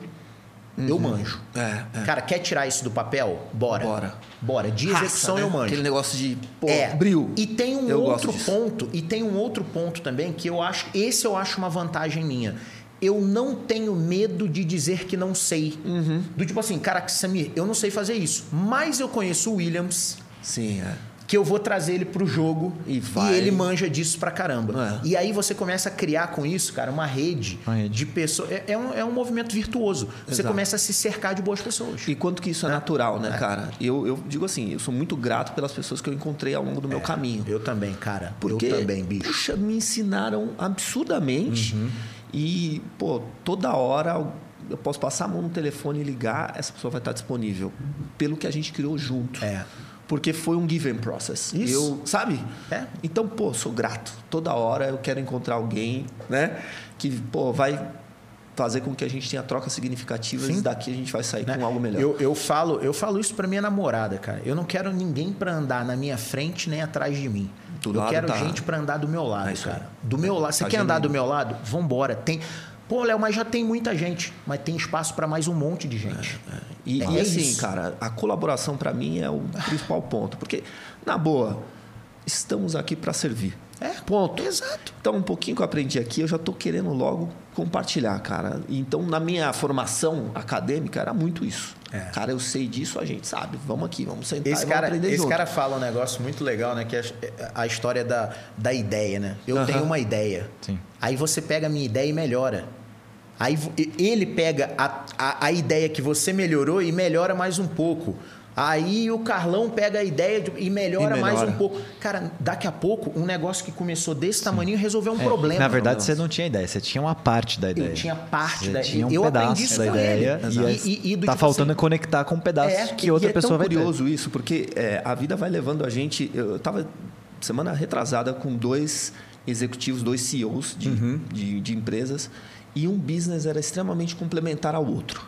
Speaker 1: eu manjo.
Speaker 3: É, é.
Speaker 1: Cara, quer tirar isso do papel? Bora.
Speaker 3: Bora.
Speaker 1: Bora. De
Speaker 3: Raça,
Speaker 1: execução
Speaker 3: né?
Speaker 1: eu manjo.
Speaker 3: Aquele negócio de, pô,
Speaker 1: é.
Speaker 3: brilho.
Speaker 1: E tem um
Speaker 3: Eu
Speaker 1: outro ponto, e tem um outro ponto também que eu acho, esse eu acho uma vantagem minha. Eu não tenho medo de dizer que não sei.
Speaker 3: Uhum.
Speaker 1: Do tipo assim, cara, Samir, eu não sei fazer isso, mas eu conheço o Williams,
Speaker 3: Sim, é.
Speaker 1: Que eu vou trazer ele pro jogo
Speaker 3: E vai.
Speaker 1: ele manja disso pra caramba.
Speaker 3: É.
Speaker 1: E aí você começa a criar com isso, cara, uma rede,
Speaker 2: Uma rede.
Speaker 1: de pessoas. É, é um, é um movimento virtuoso. Você
Speaker 3: Exato.
Speaker 1: começa a se cercar de boas pessoas.
Speaker 3: E quanto que isso é, natural, né, cara? Eu, eu digo assim, eu sou muito grato pelas pessoas que eu encontrei ao longo do meu caminho.
Speaker 1: Eu também, cara.
Speaker 3: Porque,
Speaker 1: eu também, bicho.
Speaker 3: puxa, me ensinaram absurdamente.
Speaker 1: Uhum.
Speaker 3: E, pô, toda hora eu posso passar a mão no telefone e ligar, essa pessoa vai estar disponível. Pelo que a gente criou junto.
Speaker 1: É.
Speaker 3: Porque foi um given process.
Speaker 1: Isso.
Speaker 3: Eu, sabe?
Speaker 1: É.
Speaker 3: Então, pô, sou grato. Toda hora eu quero encontrar alguém, né? Que, pô, vai fazer com que a gente tenha trocas significativas
Speaker 1: Sim.
Speaker 3: e daqui a gente vai sair
Speaker 1: né?
Speaker 3: com algo melhor.
Speaker 1: Eu, eu falo, eu falo isso pra minha namorada, cara. Eu não quero ninguém pra andar na minha frente nem atrás de mim.
Speaker 3: Do
Speaker 1: eu quero
Speaker 3: tá-
Speaker 1: gente pra andar do meu lado,
Speaker 3: É
Speaker 1: cara. Do meu lado. Você
Speaker 3: Tá
Speaker 1: quer andar do meu lado? Vambora. Tem. Pô, Léo, mas já tem muita gente. Mas tem espaço pra mais um monte de gente.
Speaker 3: E,
Speaker 1: É
Speaker 3: e assim,
Speaker 1: isso.
Speaker 3: cara, a colaboração para mim é o principal ponto. Porque, na boa, estamos aqui para servir.
Speaker 1: É,
Speaker 3: Ponto.
Speaker 1: Exato.
Speaker 3: Então, um pouquinho que eu aprendi aqui, eu já estou querendo logo compartilhar, cara. Então, na minha formação acadêmica, era muito isso.
Speaker 1: É.
Speaker 3: Cara, eu sei disso, a gente sabe. Vamos aqui, vamos sentar
Speaker 1: Esse
Speaker 3: e
Speaker 1: cara,
Speaker 3: aprender
Speaker 1: esse
Speaker 3: junto.
Speaker 1: cara fala um negócio muito legal, né? Que é a história da, da ideia, né? Eu tenho uma ideia.
Speaker 2: Sim.
Speaker 1: Aí você pega a minha ideia e melhora. Aí ele pega a, a, a ideia que você melhorou e melhora mais um pouco. Aí o Carlão pega a ideia de- e melhora,
Speaker 3: E
Speaker 1: mais
Speaker 3: melhora.
Speaker 1: um pouco. Cara, daqui a pouco, um negócio que começou desse tamanho resolveu um
Speaker 2: É,
Speaker 1: problema.
Speaker 2: Na verdade, você não tinha ideia, você tinha uma parte da ideia.
Speaker 1: Eu tinha parte
Speaker 2: Você
Speaker 1: da
Speaker 2: tinha um
Speaker 1: eu
Speaker 2: pedaço
Speaker 1: aprendi isso
Speaker 2: da
Speaker 1: com
Speaker 2: ideia
Speaker 1: ele.
Speaker 2: e,
Speaker 1: E-
Speaker 2: é-
Speaker 1: e- e do
Speaker 2: tá
Speaker 1: tipo
Speaker 2: faltando
Speaker 1: assim,
Speaker 2: conectar com um pedaço
Speaker 1: É,
Speaker 2: que
Speaker 3: E
Speaker 2: outra
Speaker 3: é
Speaker 2: pessoa
Speaker 3: tão
Speaker 2: vai
Speaker 3: curioso isso, porque é, a vida vai levando a gente. Eu estava semana retrasada com dois executivos, dois CEOs de,
Speaker 2: Uhum.
Speaker 3: de, de empresas, e um business era extremamente complementar ao outro.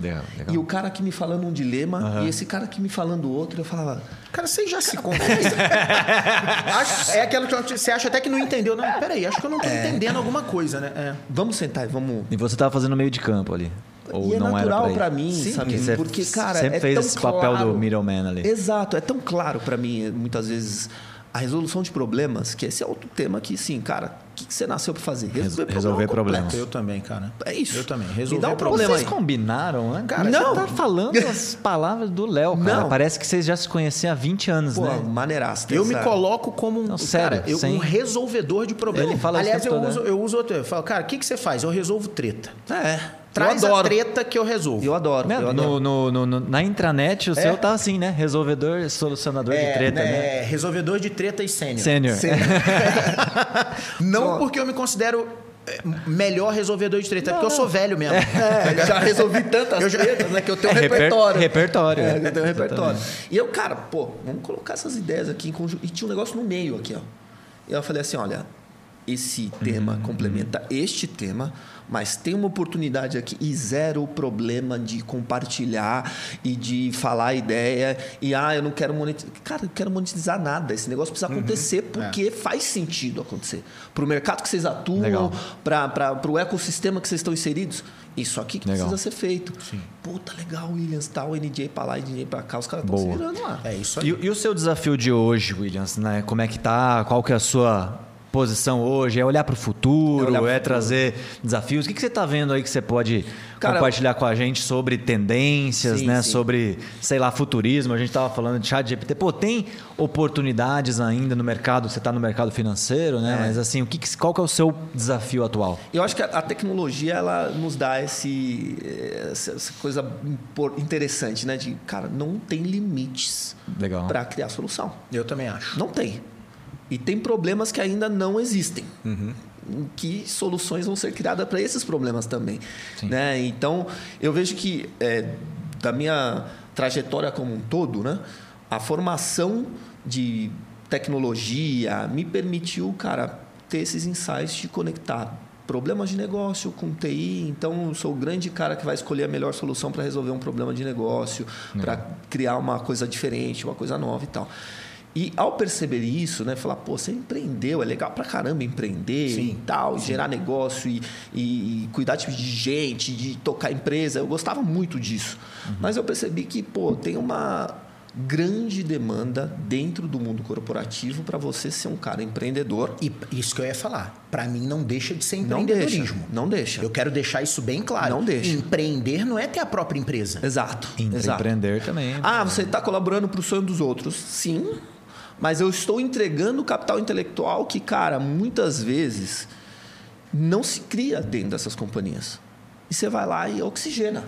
Speaker 2: ter. Legal, legal.
Speaker 3: E o cara aqui me falando um dilema,
Speaker 2: Aham.
Speaker 3: e esse cara aqui me falando outro, eu falava.
Speaker 1: Cara, você já se confundem. Acho- é aquela que você acha até que não entendeu. Não, peraí, acho que eu não tô
Speaker 3: É.
Speaker 1: entendendo alguma coisa, né? É.
Speaker 3: Vamos sentar e vamos.
Speaker 2: E você tava fazendo meio de campo ali. Ou
Speaker 3: e é
Speaker 2: não
Speaker 3: natural pra mim,
Speaker 2: Sim,
Speaker 3: sabe?
Speaker 2: você
Speaker 3: Porque, cara,
Speaker 2: sempre
Speaker 3: é
Speaker 2: fez esse papel
Speaker 3: claro.
Speaker 2: do middleman ali.
Speaker 3: Exato, é tão claro para mim, muitas vezes, a resolução de problemas, que esse é outro tema que, sim, cara, que, que você nasceu para fazer?
Speaker 2: resolver problema.
Speaker 3: complexo.
Speaker 1: Eu também, cara.
Speaker 3: É isso.
Speaker 1: Eu também.
Speaker 3: Me
Speaker 1: Resolver
Speaker 3: dá um
Speaker 1: problema.
Speaker 2: Vocês
Speaker 3: aí.
Speaker 2: combinaram, né?
Speaker 1: Cara,
Speaker 3: Não.
Speaker 2: Você tá falando as palavras do Léo, cara.
Speaker 3: Não.
Speaker 2: Parece que vocês já se conheciam há 20 anos,
Speaker 3: Pô,
Speaker 2: né?
Speaker 3: maneiraço.
Speaker 1: Eu me coloco como um,
Speaker 2: Não, sério,
Speaker 1: cara, eu-
Speaker 2: sem-
Speaker 1: um resolvedor de problemas.
Speaker 2: Ele fala
Speaker 1: Aliás, eu
Speaker 2: todo,
Speaker 1: uso,
Speaker 2: né?
Speaker 1: eu uso outro. Eu falo, cara, o que, que você faz? Eu resolvo treta.
Speaker 3: É.
Speaker 1: Traz
Speaker 3: eu
Speaker 1: a
Speaker 3: adoro.
Speaker 1: treta que eu resolvo.
Speaker 3: Eu adoro.
Speaker 2: Né?
Speaker 3: eu adoro.
Speaker 2: No, no- no- na intranet, o seu tá assim, né? Resolvedor, solucionador de treta, né?
Speaker 1: É, resolvedor de treta e sênior.
Speaker 2: Sênior.
Speaker 1: Não porque eu me considero é, melhor resolvedor de treta, é porque eu sou velho mesmo.
Speaker 3: É, já resolvi tantas
Speaker 1: Eu já-
Speaker 3: tretas, né? Que eu tenho um
Speaker 2: É, reper-
Speaker 3: repertório.
Speaker 2: repertório,
Speaker 3: É,
Speaker 2: é.
Speaker 3: eu tenho um repertório. E eu, cara, pô, vamos colocar essas ideias aqui em conjunto. E tinha um negócio no meio aqui, ó. E eu falei assim, olha, esse tema complementa este tema, mas tem uma oportunidade aqui e zero problema de compartilhar e de falar a ideia. E, ah, eu não quero monetizar. Cara, eu não quero monetizar nada. Esse negócio precisa acontecer porque faz sentido acontecer. Para o mercado que vocês atuam, para o ecossistema que vocês estão inseridos. Isso aqui que
Speaker 2: Legal.
Speaker 3: precisa ser feito. Puta, legal, Williams, tal, NJ pra lá, NJ pra cá, os caras estão se virando lá.
Speaker 1: É isso aí.
Speaker 2: E, e o seu desafio de hoje, Williams, né? Como é que tá? Qual que é a sua posição hoje? É olhar para o futuro?
Speaker 3: É pro
Speaker 2: É
Speaker 3: futuro.
Speaker 2: trazer desafios? O que, que você está vendo aí que você pode
Speaker 3: Cara,
Speaker 2: compartilhar com a gente sobre tendências,
Speaker 3: Sim,
Speaker 2: né?
Speaker 3: sim.
Speaker 2: Sobre, sei lá, futurismo. A gente estava falando de chat GPT. Pô, tem oportunidades ainda no mercado? Você está no mercado financeiro, né?
Speaker 3: É.
Speaker 2: Mas assim, o que, qual que é o seu desafio atual?
Speaker 3: Eu acho que a, tecnologia ela nos dá esse, essa, coisa interessante, né? De, cara, não tem limites
Speaker 2: Legal.
Speaker 3: para criar solução.
Speaker 1: Eu também acho.
Speaker 3: Não tem. E tem problemas que ainda não existem. Em Que soluções vão ser criadas para esses problemas também.
Speaker 2: Sim.
Speaker 3: Né? Então, eu vejo que é, da minha trajetória como um todo, né? a formação de tecnologia me permitiu, cara, ter esses insights de conectar problemas de negócio com TI. Então, eu sou o grande cara que vai escolher a melhor solução para resolver um problema de negócio, para criar uma coisa diferente, uma coisa nova e tal. E ao perceber isso, né, falar, pô, você empreendeu, é legal pra caramba empreender
Speaker 1: Sim,
Speaker 3: e tal, gerar negócio e, e- e cuidar de gente, de tocar empresa. Eu gostava muito disso. Mas eu percebi que, pô, tem uma grande demanda dentro do mundo corporativo para você ser um cara empreendedor.
Speaker 1: E isso que eu ia falar. Pra mim não deixa de ser
Speaker 3: Não deixa.
Speaker 1: empreendedorismo.
Speaker 3: Não deixa.
Speaker 1: Eu quero deixar isso bem claro.
Speaker 3: Não deixa.
Speaker 1: Empreender não é ter a própria empresa.
Speaker 3: Exato.
Speaker 2: Empre-
Speaker 3: exato.
Speaker 2: Empreender também.
Speaker 3: Ah, você está colaborando para o sonho dos outros. Sim, mas eu estou entregando capital intelectual que, cara, muitas vezes não se cria dentro dessas companhias. E você vai lá e oxigena.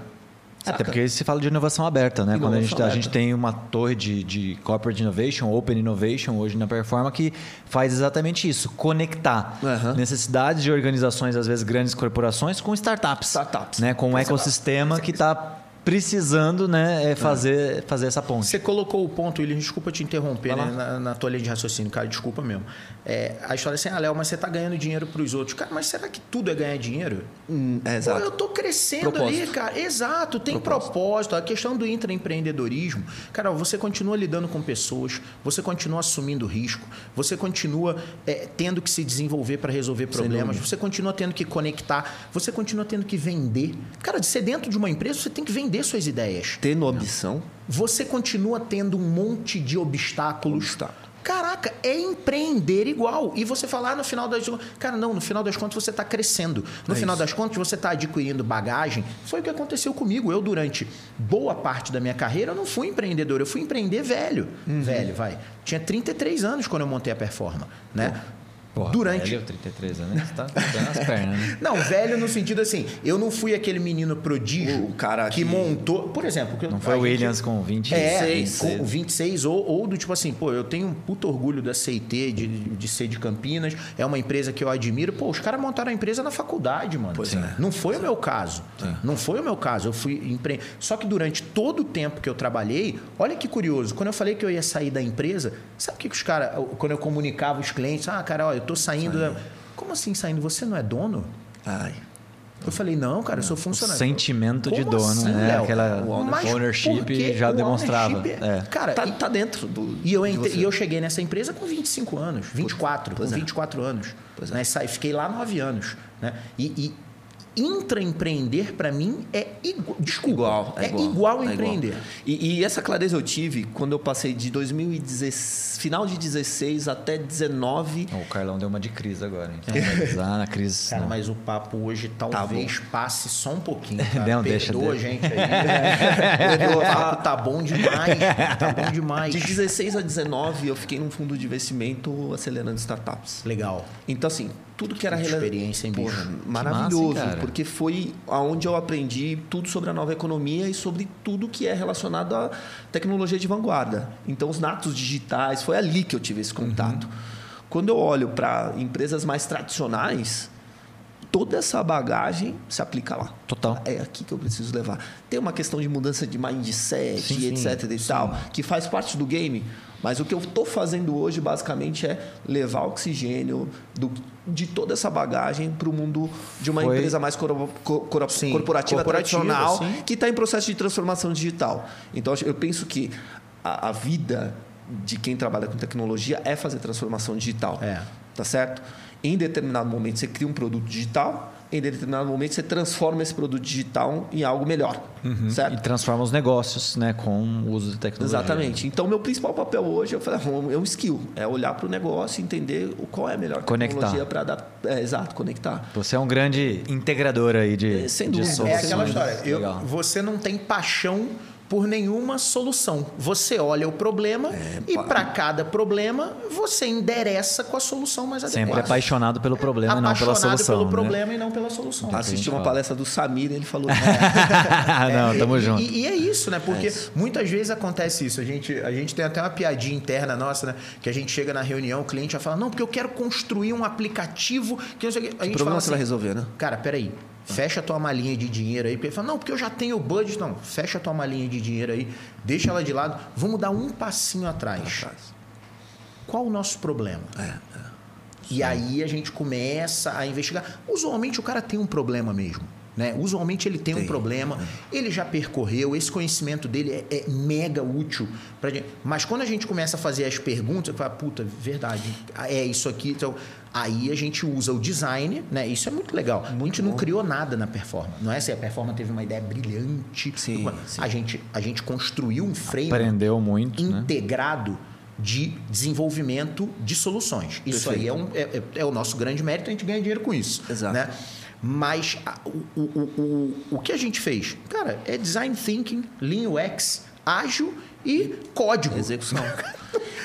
Speaker 2: Até
Speaker 3: saca?
Speaker 2: porque se fala de inovação aberta, né? Quando a gente,
Speaker 3: Inovação
Speaker 2: a gente tem uma torre de, de corporate innovation, open innovation hoje na Performa que faz exatamente isso, conectar
Speaker 3: Aham.
Speaker 2: necessidades de organizações, às vezes grandes corporações, com startups.
Speaker 3: Startups.
Speaker 2: Né? Com um ecossistema que está precisando né, é fazer, fazer essa ponte.
Speaker 1: Você colocou o ponto, William, desculpa te interromper né, na, na tua linha de raciocínio, cara, desculpa mesmo. É, a história é assim, ah, Léo, mas você tá ganhando dinheiro pros outros. Cara, mas será que tudo é ganhar dinheiro?
Speaker 3: Hum, é,
Speaker 1: Pô,
Speaker 3: exato.
Speaker 1: eu tô crescendo ali,
Speaker 3: Propósito.
Speaker 1: cara. Exato, tem propósito. A questão do intraempreendedorismo, cara, você continua lidando com pessoas, você continua assumindo risco, você continua é, tendo que se desenvolver para resolver problemas, você continua tendo que conectar, você continua tendo que vender. Cara, de ser dentro de uma empresa, você tem que vender suas ideias.
Speaker 3: Tendo ambição,
Speaker 1: Você continua tendo um monte de obstáculos.
Speaker 3: Obstáculo.
Speaker 1: Caraca, é empreender igual. E você falar ah, no final das Cara, não, no final das contas você está crescendo. No
Speaker 3: É
Speaker 1: final
Speaker 3: isso.
Speaker 1: das contas você está adquirindo bagagem. Foi o que aconteceu comigo. Eu, durante boa parte da minha carreira, eu não fui empreendedor, eu fui empreender velho.
Speaker 3: Uhum.
Speaker 1: Velho, vai. Tinha 33 anos quando eu montei a Performa, né?
Speaker 2: Porra,
Speaker 1: durante.
Speaker 2: velho, 33 anos, você tá as pernas, né?
Speaker 1: Não, velho no sentido assim, eu não fui aquele menino prodígio
Speaker 3: O cara
Speaker 1: que
Speaker 3: que-
Speaker 1: montou. Por exemplo, que eu-
Speaker 2: Não foi o
Speaker 1: gente-
Speaker 2: Williams com 20
Speaker 1: é,
Speaker 3: 26.
Speaker 1: com 26 ou, ou do tipo assim, pô, eu tenho um puto orgulho da CIT, de, de ser de Campinas, é uma empresa que eu admiro. Pô, os caras montaram a empresa na faculdade, mano.
Speaker 3: Pois é.
Speaker 1: Não foi o meu caso. Não foi o meu caso. Eu fui empre... Só que durante todo o tempo que eu trabalhei, olha que curioso, quando eu falei que eu ia sair da empresa, sabe o que, que os caras, quando eu comunicava os clientes, ah, cara, eu tô saindo. da- Como assim saindo? Você não é dono?
Speaker 3: ai,
Speaker 1: Eu falei, não, cara, eu sou
Speaker 2: O
Speaker 1: funcionário.
Speaker 2: sentimento de
Speaker 1: Como
Speaker 2: dono,
Speaker 1: assim,
Speaker 2: né?
Speaker 1: Léo?
Speaker 2: Aquela
Speaker 1: Mas
Speaker 2: ownership já
Speaker 1: o
Speaker 2: demonstrava.
Speaker 1: ownership
Speaker 2: É.
Speaker 1: Cara,
Speaker 3: tá,
Speaker 1: e-
Speaker 3: tá dentro do.
Speaker 1: E eu,
Speaker 3: de
Speaker 1: entre- e eu cheguei nessa empresa com 25 anos, 24,
Speaker 3: Pois
Speaker 1: com
Speaker 3: é.
Speaker 1: 24 anos.
Speaker 3: Pois é.
Speaker 1: né? Saí, fiquei lá 9 anos. Né? E, e intraempreender, para mim, é igual. Desculpa.
Speaker 3: Igual,
Speaker 1: é, igual, empreender.
Speaker 3: E, e essa clareza eu tive quando eu passei de 2016, final de 16 até 19.
Speaker 2: O Carlão deu uma de crise agora, hein? Finalizar na crise.
Speaker 1: Cara,
Speaker 2: não.
Speaker 1: mas o papo hoje talvez passe só um pouquinho. Cara.
Speaker 2: Não, deixa,
Speaker 1: Perdoa
Speaker 2: deixa.
Speaker 1: a gente aí. o papo tá bom demais. Tá bom demais.
Speaker 3: De 16 a 19, eu fiquei num fundo de investimento acelerando startups.
Speaker 1: Legal.
Speaker 3: Então, assim, tudo que era
Speaker 1: Que experiência, hein, bicho?
Speaker 3: Porra, maravilhoso,
Speaker 2: massa,
Speaker 3: porque foi aonde eu aprendi tudo sobre a nova economia e sobre tudo que é relacionado à tecnologia de vanguarda. Então, os natos digitais, foi ali que eu tive esse contato. Quando eu olho para empresas mais tradicionais, toda essa bagagem se aplica lá.
Speaker 2: Total.
Speaker 3: É aqui que eu preciso levar. Tem uma questão de mudança de mindset,
Speaker 2: Sim,
Speaker 3: etc
Speaker 2: sim,
Speaker 3: e tal, que faz parte do game. Mas o que eu estou fazendo hoje, basicamente, é levar oxigênio do, de toda essa bagagem para o mundo de uma
Speaker 2: Foi-
Speaker 3: empresa mais coro- co- coro-
Speaker 1: Sim,
Speaker 3: corporativa,
Speaker 1: corporativa,
Speaker 3: tradicional,
Speaker 1: sim.
Speaker 3: que está em processo de transformação digital. Então, eu penso que a, a vida de quem trabalha com tecnologia é fazer transformação digital.
Speaker 1: É.
Speaker 3: Tá certo? Em determinado momento, você cria um produto digital. Em determinado momento, você transforma esse produto digital em algo melhor.
Speaker 2: E
Speaker 3: Certo?
Speaker 2: transforma os negócios, né, com o uso de tecnologia.
Speaker 3: Exatamente. Então, meu principal papel hoje eu falei, é um skill. É olhar para o negócio e entender o- qual é a melhor
Speaker 2: Conectar.
Speaker 3: tecnologia para dar. É, exato, conectar.
Speaker 2: Você é um grande integrador aí de,
Speaker 3: É, sem
Speaker 2: de
Speaker 3: dúvida.
Speaker 1: É
Speaker 2: soluções.
Speaker 1: aquela história. eu- você não tem paixão por nenhuma solução. Você olha o problema e
Speaker 3: pá.
Speaker 1: para cada problema você endereça com a solução mais
Speaker 2: Sempre
Speaker 1: adequada.
Speaker 2: apaixonado pelo problema e não pela
Speaker 1: Apaixonado
Speaker 2: solução.
Speaker 1: pelo
Speaker 2: né?
Speaker 1: problema e não pela solução.
Speaker 3: Assisti uma
Speaker 2: fala.
Speaker 3: palestra do Samir ele falou.
Speaker 2: não, tamo
Speaker 1: e,
Speaker 2: junto.
Speaker 1: E, e é isso, né? Porque muitas vezes acontece isso. A gente, a gente tem até uma piadinha interna nossa, né? Que a gente chega na reunião, o cliente vai falar, não, porque eu quero construir um aplicativo que não sei o quê. A
Speaker 3: o
Speaker 1: gente
Speaker 3: problema
Speaker 1: fala
Speaker 3: você vai
Speaker 1: assim,
Speaker 3: resolver, né?
Speaker 1: Cara, peraí. Fecha a tua malinha de dinheiro aí. Porque ele fala, não, porque eu já tenho o budget. Não, fecha a tua malinha de dinheiro aí. Deixa ela de lado. Vamos dar um passinho atrás. Qual o nosso problema? E aí a gente começa a investigar. Usualmente o cara tem um problema mesmo. Né? Usualmente ele tem, um
Speaker 3: Tem,
Speaker 1: problema, ele já percorreu, esse conhecimento dele é, é mega útil pra gente. Mas quando a gente começa a fazer as perguntas, eu falo, puta, verdade, é isso aqui. Então, aí a gente usa o design, né? Isso é muito legal. a gente não criou nada na performance. Não é se a performance teve uma ideia brilhante.
Speaker 3: Sim, sim.
Speaker 1: A, gente, a gente construiu um frame
Speaker 2: Aprendeu muito, né?
Speaker 1: integrado de desenvolvimento de soluções. Isso aí é, um, é, é- é o nosso grande mérito, a gente ganha dinheiro com isso.
Speaker 3: Exato.
Speaker 1: Né? Mas a- o, o, o, o, que a gente fez? Cara, é design thinking, lean UX, ágil e código.
Speaker 3: Execução.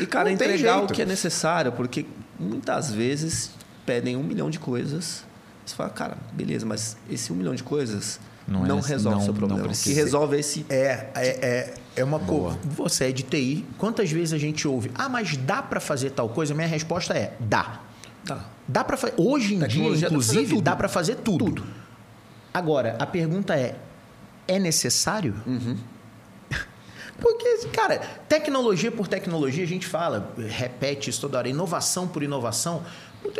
Speaker 3: E, cara, entregar o que é necessário, porque muitas vezes pedem um milhão de coisas. Você fala, cara, beleza, mas esse um milhão de coisas
Speaker 2: Não
Speaker 3: não,
Speaker 2: é
Speaker 3: resolve o seu
Speaker 2: não
Speaker 3: problema. O que resolve é esse.
Speaker 1: É, é, é, é uma coisa. Você é de TI. Quantas vezes a gente ouve, ah, mas dá para fazer tal coisa? Minha resposta é: dá.
Speaker 3: Tá.
Speaker 1: Dá para fazer. Hoje em dia,
Speaker 3: dá fazer
Speaker 1: inclusive,
Speaker 3: tudo.
Speaker 1: dá para fazer tudo. Agora, a pergunta é: é necessário?
Speaker 3: Uhum.
Speaker 1: Porque, cara, tecnologia por tecnologia, a gente fala, repete isso toda hora, inovação por inovação.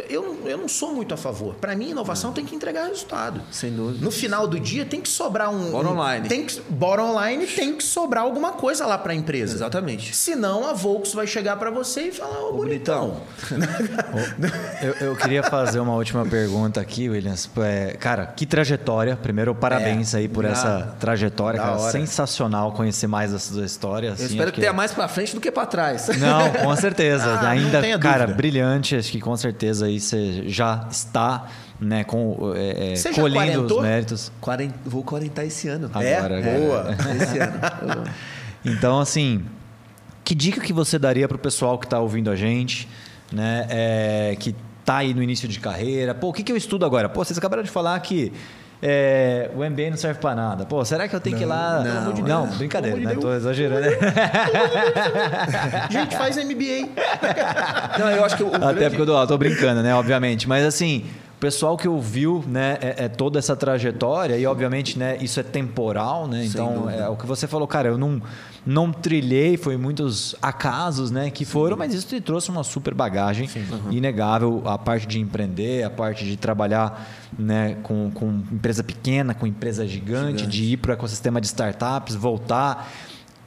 Speaker 1: Eu, não- eu não sou muito a favor. Para mim, inovação tem que entregar resultado.
Speaker 3: Sem dúvida.
Speaker 1: No final do dia, tem que sobrar um.
Speaker 3: Bottom
Speaker 1: um-
Speaker 3: line.
Speaker 1: Tem que, bottom line tem que sobrar alguma coisa lá para a empresa.
Speaker 3: Exatamente.
Speaker 1: Senão a Volks vai chegar para você e falar: Ô, bonitão.
Speaker 2: Eu, eu queria fazer uma última pergunta aqui, Williams. É, cara, que trajetória. Primeiro, parabéns aí por essa
Speaker 3: obrigado.
Speaker 2: trajetória, cara. Sensacional conhecer mais da sua história.
Speaker 3: Eu
Speaker 2: assim,
Speaker 3: espero
Speaker 2: acho
Speaker 3: que tenha mais pra frente do que pra trás.
Speaker 2: Não, com certeza.
Speaker 1: Ah,
Speaker 2: Ainda, cara,
Speaker 1: dúvida.
Speaker 2: brilhante. Acho que com certeza aí você já está, né, com, é, é,
Speaker 1: Você
Speaker 2: colhendo
Speaker 1: quarentou?
Speaker 2: os méritos.
Speaker 3: Quarenta- vou 40 esse ano.
Speaker 1: É?
Speaker 2: Agora,
Speaker 1: Boa.
Speaker 3: Esse ano.
Speaker 2: Então, assim, que dica que você daria para o pessoal que está ouvindo a gente, né, é, que tá aí no início de carreira? Pô, o que, que eu estudo agora? Pô, vocês acabaram de falar que é, o MBA não serve para nada. Pô, será que eu tenho que ir lá?
Speaker 3: não,
Speaker 2: não,
Speaker 3: não.
Speaker 2: brincadeira, né?
Speaker 1: de
Speaker 2: Tô exagerando.
Speaker 1: Gente, faz MBA.
Speaker 3: Não, eu acho que o,
Speaker 2: Até
Speaker 3: grande-
Speaker 2: porque eu tô, tô brincando, né? Obviamente. Mas assim, pessoal que ouviu né, é, é toda essa trajetória, e obviamente né, isso é temporal, né? Então, é o que você falou, cara, eu não, não trilhei, foi muitos acasos né, que foram, mas isso te trouxe uma super bagagem inegável. A parte de empreender, a parte de trabalhar né, com, com empresa pequena, com empresa gigante,
Speaker 3: Gigante.
Speaker 2: de ir para o ecossistema de startups, voltar.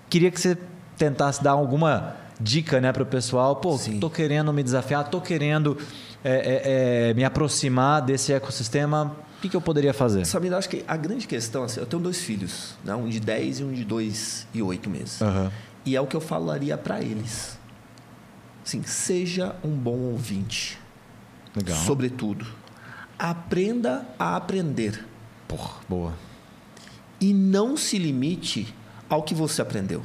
Speaker 2: Queria que você tentasse dar alguma dica né, para o pessoal. Pô,
Speaker 3: Sim.
Speaker 2: tô querendo me desafiar, tô querendo é, é, é, me aproximar desse ecossistema. O que, que eu poderia fazer?
Speaker 3: Eu acho que a grande questão, assim, eu tenho dois filhos, né? um de 10 e um de 2 e 8 meses.
Speaker 2: Aham.
Speaker 3: E é o que eu falaria para eles. Assim, seja um bom ouvinte.
Speaker 2: Legal.
Speaker 3: Sobretudo, aprenda a aprender
Speaker 2: Porra, boa.
Speaker 3: e não se limite ao que você aprendeu.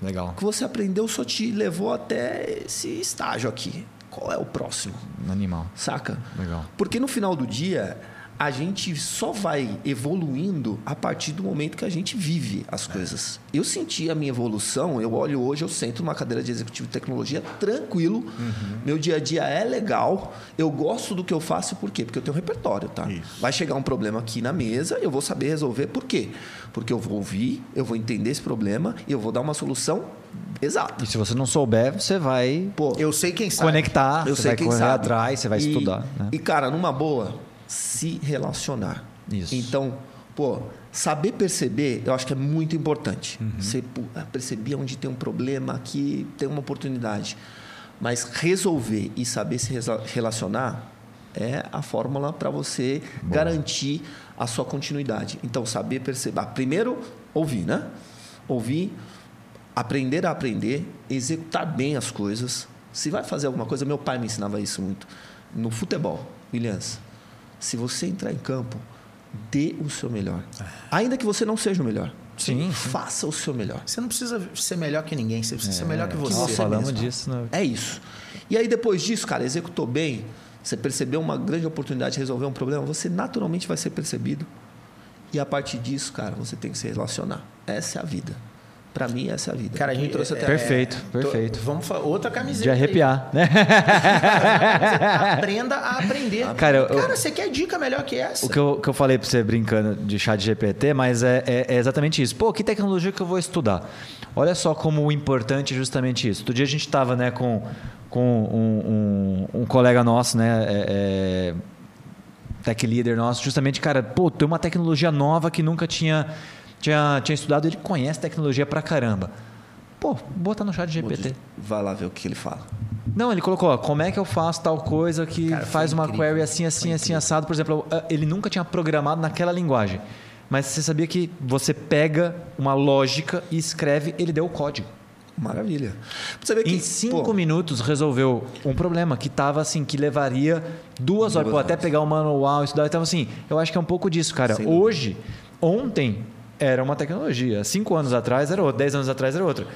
Speaker 2: Legal.
Speaker 3: O que você aprendeu só te levou até esse estágio aqui. Qual é o próximo?
Speaker 2: Animal.
Speaker 3: Saca?
Speaker 2: Legal.
Speaker 3: Porque no final do dia, a gente só vai evoluindo a partir do momento que a gente vive as coisas. Eu senti a minha evolução, eu olho hoje, eu sento numa cadeira de executivo de tecnologia tranquilo,
Speaker 1: Uhum.
Speaker 3: meu dia a dia é legal, eu gosto do que eu faço, por quê? Porque eu tenho um repertório, tá?
Speaker 1: Isso.
Speaker 3: Vai chegar um problema aqui na mesa, eu vou saber resolver, por quê? Porque eu vou ouvir, eu vou entender esse problema e eu vou dar uma solução exata.
Speaker 2: E se você não souber, você vai
Speaker 3: Pô,
Speaker 1: Eu sei quem sabe.
Speaker 2: conectar,
Speaker 3: eu
Speaker 2: você
Speaker 3: sei
Speaker 2: vai
Speaker 3: quem
Speaker 2: correr
Speaker 3: sabe.
Speaker 2: atrás, você vai
Speaker 3: E-
Speaker 2: estudar. Né?
Speaker 3: E, cara, numa boa, se relacionar.
Speaker 2: Isso.
Speaker 3: Então, pô, saber perceber, eu acho que é muito importante.
Speaker 2: Uhum.
Speaker 3: Você ah, perceber onde tem um problema, aqui tem uma oportunidade. Mas resolver e saber se relacionar é a fórmula para você garantir a sua continuidade. Então, saber perceber. ah, Primeiro, ouvir, né? Ouvir, aprender a aprender, executar bem as coisas. Se vai fazer alguma coisa, meu pai me ensinava isso muito. No futebol, Williams, se você entrar em campo, dê o seu melhor. Ainda que você não seja o melhor.
Speaker 2: Sim, sim.
Speaker 3: Faça o seu melhor.
Speaker 1: Você não precisa ser melhor que ninguém, você precisa ser melhor que você.
Speaker 2: Nós falamos
Speaker 3: mesmo.
Speaker 2: disso. Né?
Speaker 3: É isso. E aí, depois disso, cara, executou bem, você percebeu uma grande oportunidade de resolver um problema, você naturalmente vai ser percebido. E a partir disso, cara, você tem que se relacionar. Essa é a vida. Para mim, essa é a vida.
Speaker 1: Cara, a gente
Speaker 3: trouxe até
Speaker 2: Perfeito,
Speaker 1: tô-
Speaker 2: perfeito.
Speaker 1: vamos fa- outra camiseta.
Speaker 2: De
Speaker 1: aí.
Speaker 2: arrepiar, né?
Speaker 1: Aprenda a aprender.
Speaker 2: Cara, eu-
Speaker 1: Cara, você quer dica melhor que essa?
Speaker 2: O que eu, que eu falei pra você brincando de chat GPT, mas é, é- é exatamente isso. Pô, que tecnologia que eu vou estudar? Olha só como importante é justamente isso. Outro dia a gente estava né, com, com um, um- um colega nosso, né? é- é, tech leader nosso, justamente, cara, pô, tem uma tecnologia nova que nunca tinha, tinha, tinha estudado, ele conhece tecnologia pra caramba. Pô, bota no chat GPT.
Speaker 3: Vai lá ver o que ele fala.
Speaker 2: Não, ele colocou, ó, como é que eu faço tal coisa que
Speaker 1: Cara, foi
Speaker 2: faz uma
Speaker 1: incrível.
Speaker 2: query assim, assim, assim, assado. Por exemplo, ele nunca tinha programado naquela linguagem. Mas você sabia que você pega uma lógica e escreve, ele deu o código.
Speaker 3: Maravilha. Que,
Speaker 2: Em cinco
Speaker 3: pô,
Speaker 2: minutos resolveu um problema que estava assim, que levaria duas horas.
Speaker 3: Duas
Speaker 2: Pô, até
Speaker 3: horas.
Speaker 2: pegar o manual, estudar. Então, assim, eu acho que é um pouco disso, cara. Hoje, ontem era uma tecnologia. Cinco anos atrás era outra. Dez anos atrás era outra.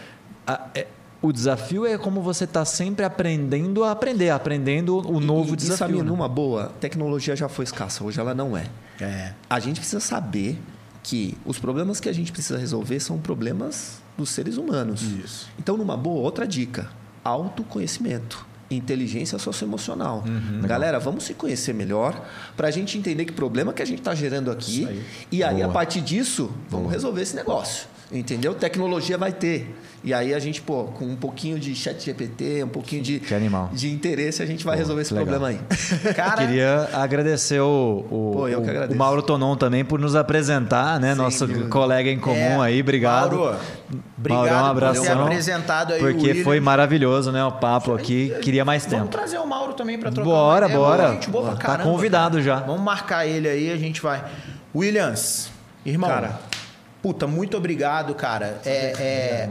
Speaker 2: A- é- o desafio é como você está sempre aprendendo a aprender, aprendendo o novo
Speaker 3: e,
Speaker 2: desafio.
Speaker 3: E, Samir,
Speaker 2: né?
Speaker 3: numa boa, tecnologia já foi escassa, hoje ela não é.
Speaker 1: É.
Speaker 3: A gente precisa saber que os problemas que a gente precisa resolver são problemas dos seres humanos.
Speaker 1: Isso.
Speaker 3: Então, numa boa, outra dica: autoconhecimento. Inteligência socioemocional.
Speaker 2: Uhum,
Speaker 3: Galera, vamos se conhecer melhor para a gente entender que problema que a gente está gerando aqui.
Speaker 1: Aí.
Speaker 3: E aí,
Speaker 2: Boa.
Speaker 3: a partir disso, vamos resolver esse negócio. Entendeu? Tecnologia vai ter. E aí a gente, pô, com um pouquinho de chat GPT, um pouquinho de,
Speaker 2: Que animal.
Speaker 3: de interesse, a gente vai
Speaker 2: Pô,
Speaker 3: resolver esse
Speaker 2: legal.
Speaker 3: problema aí.
Speaker 1: Cara,
Speaker 2: Queria agradecer o, o,
Speaker 3: Pô, eu que
Speaker 2: o-
Speaker 3: agradeço.
Speaker 2: o Mauro Tonon também por nos apresentar, né?
Speaker 3: Sem
Speaker 2: Nosso
Speaker 3: dúvida.
Speaker 2: colega em comum
Speaker 1: É,
Speaker 2: aí, obrigado.
Speaker 1: Mauro, obrigado
Speaker 2: Maurão, um
Speaker 1: por ter apresentado aí o
Speaker 2: Porque
Speaker 1: William.
Speaker 2: foi maravilhoso, né? O papo aqui. Queria mais
Speaker 1: Vamos
Speaker 2: tempo.
Speaker 1: trazer o Mauro também para trocar
Speaker 2: Bora, bora.
Speaker 1: Gente boa pra
Speaker 2: Tá
Speaker 1: caramba,
Speaker 2: convidado
Speaker 1: cara.
Speaker 2: já.
Speaker 1: Vamos marcar ele aí, a gente vai. Williams, irmão.
Speaker 3: Cara.
Speaker 1: Puta, muito obrigado, cara. É,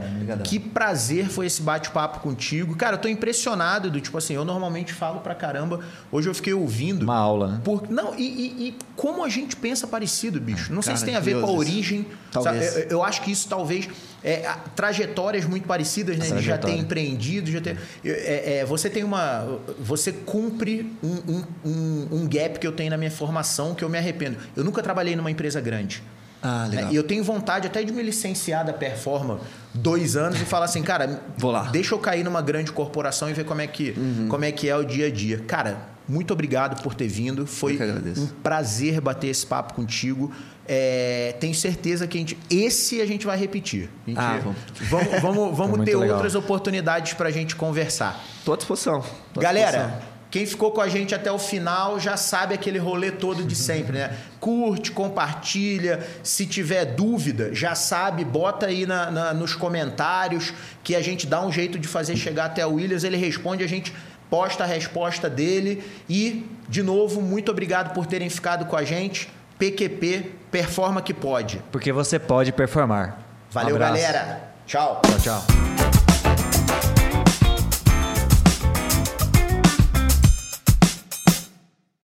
Speaker 1: é,
Speaker 3: Obrigadão.
Speaker 1: que prazer foi esse bate-papo contigo. Cara, eu tô impressionado do tipo assim, eu normalmente falo pra caramba. Hoje eu fiquei ouvindo.
Speaker 2: Uma aula, né?
Speaker 1: Por, não, e, e- e como a gente pensa parecido, bicho. Não sei
Speaker 3: Cara,
Speaker 1: se tem a ver com a origem.
Speaker 3: Talvez.
Speaker 1: Eu, eu acho que isso talvez. É, trajetórias muito parecidas, né? De já ter
Speaker 2: Trajetória.
Speaker 1: empreendido, já ter. eu- é, é, você tem uma. Você cumpre um, um- um- um gap que eu tenho na minha formação que eu me arrependo. Eu nunca trabalhei numa empresa grande.
Speaker 3: Ah,
Speaker 1: né?
Speaker 3: legal.
Speaker 1: E eu tenho vontade até de me licenciar da Performa dois anos e falar assim, cara,
Speaker 3: Vou lá.
Speaker 1: deixa eu cair numa grande corporação e ver como é que,
Speaker 3: Uhum.
Speaker 1: como é, que é o dia a dia. Cara, muito obrigado por ter vindo. Foi um prazer bater esse papo contigo. É, tenho certeza que a gente, esse a gente vai repetir. Gente-
Speaker 3: Ah, vamos.
Speaker 1: vamos, vamos, ter
Speaker 2: legal.
Speaker 1: outras oportunidades para a gente conversar.
Speaker 3: Tô à disposição. Tô à
Speaker 1: Galera,
Speaker 3: disposição.
Speaker 1: Quem ficou com a gente até o final já sabe aquele rolê todo de sempre, né? Curte, compartilha. Se tiver dúvida, já sabe, bota aí na- na- nos comentários que a gente dá um jeito de fazer chegar até o Williams. Ele responde, a gente posta a resposta dele. E, de novo, muito obrigado por terem ficado com a gente. PQP, performa que pode.
Speaker 2: Porque você pode performar.
Speaker 1: Valeu,
Speaker 2: Um
Speaker 1: galera. Tchau.
Speaker 2: Tchau, tchau.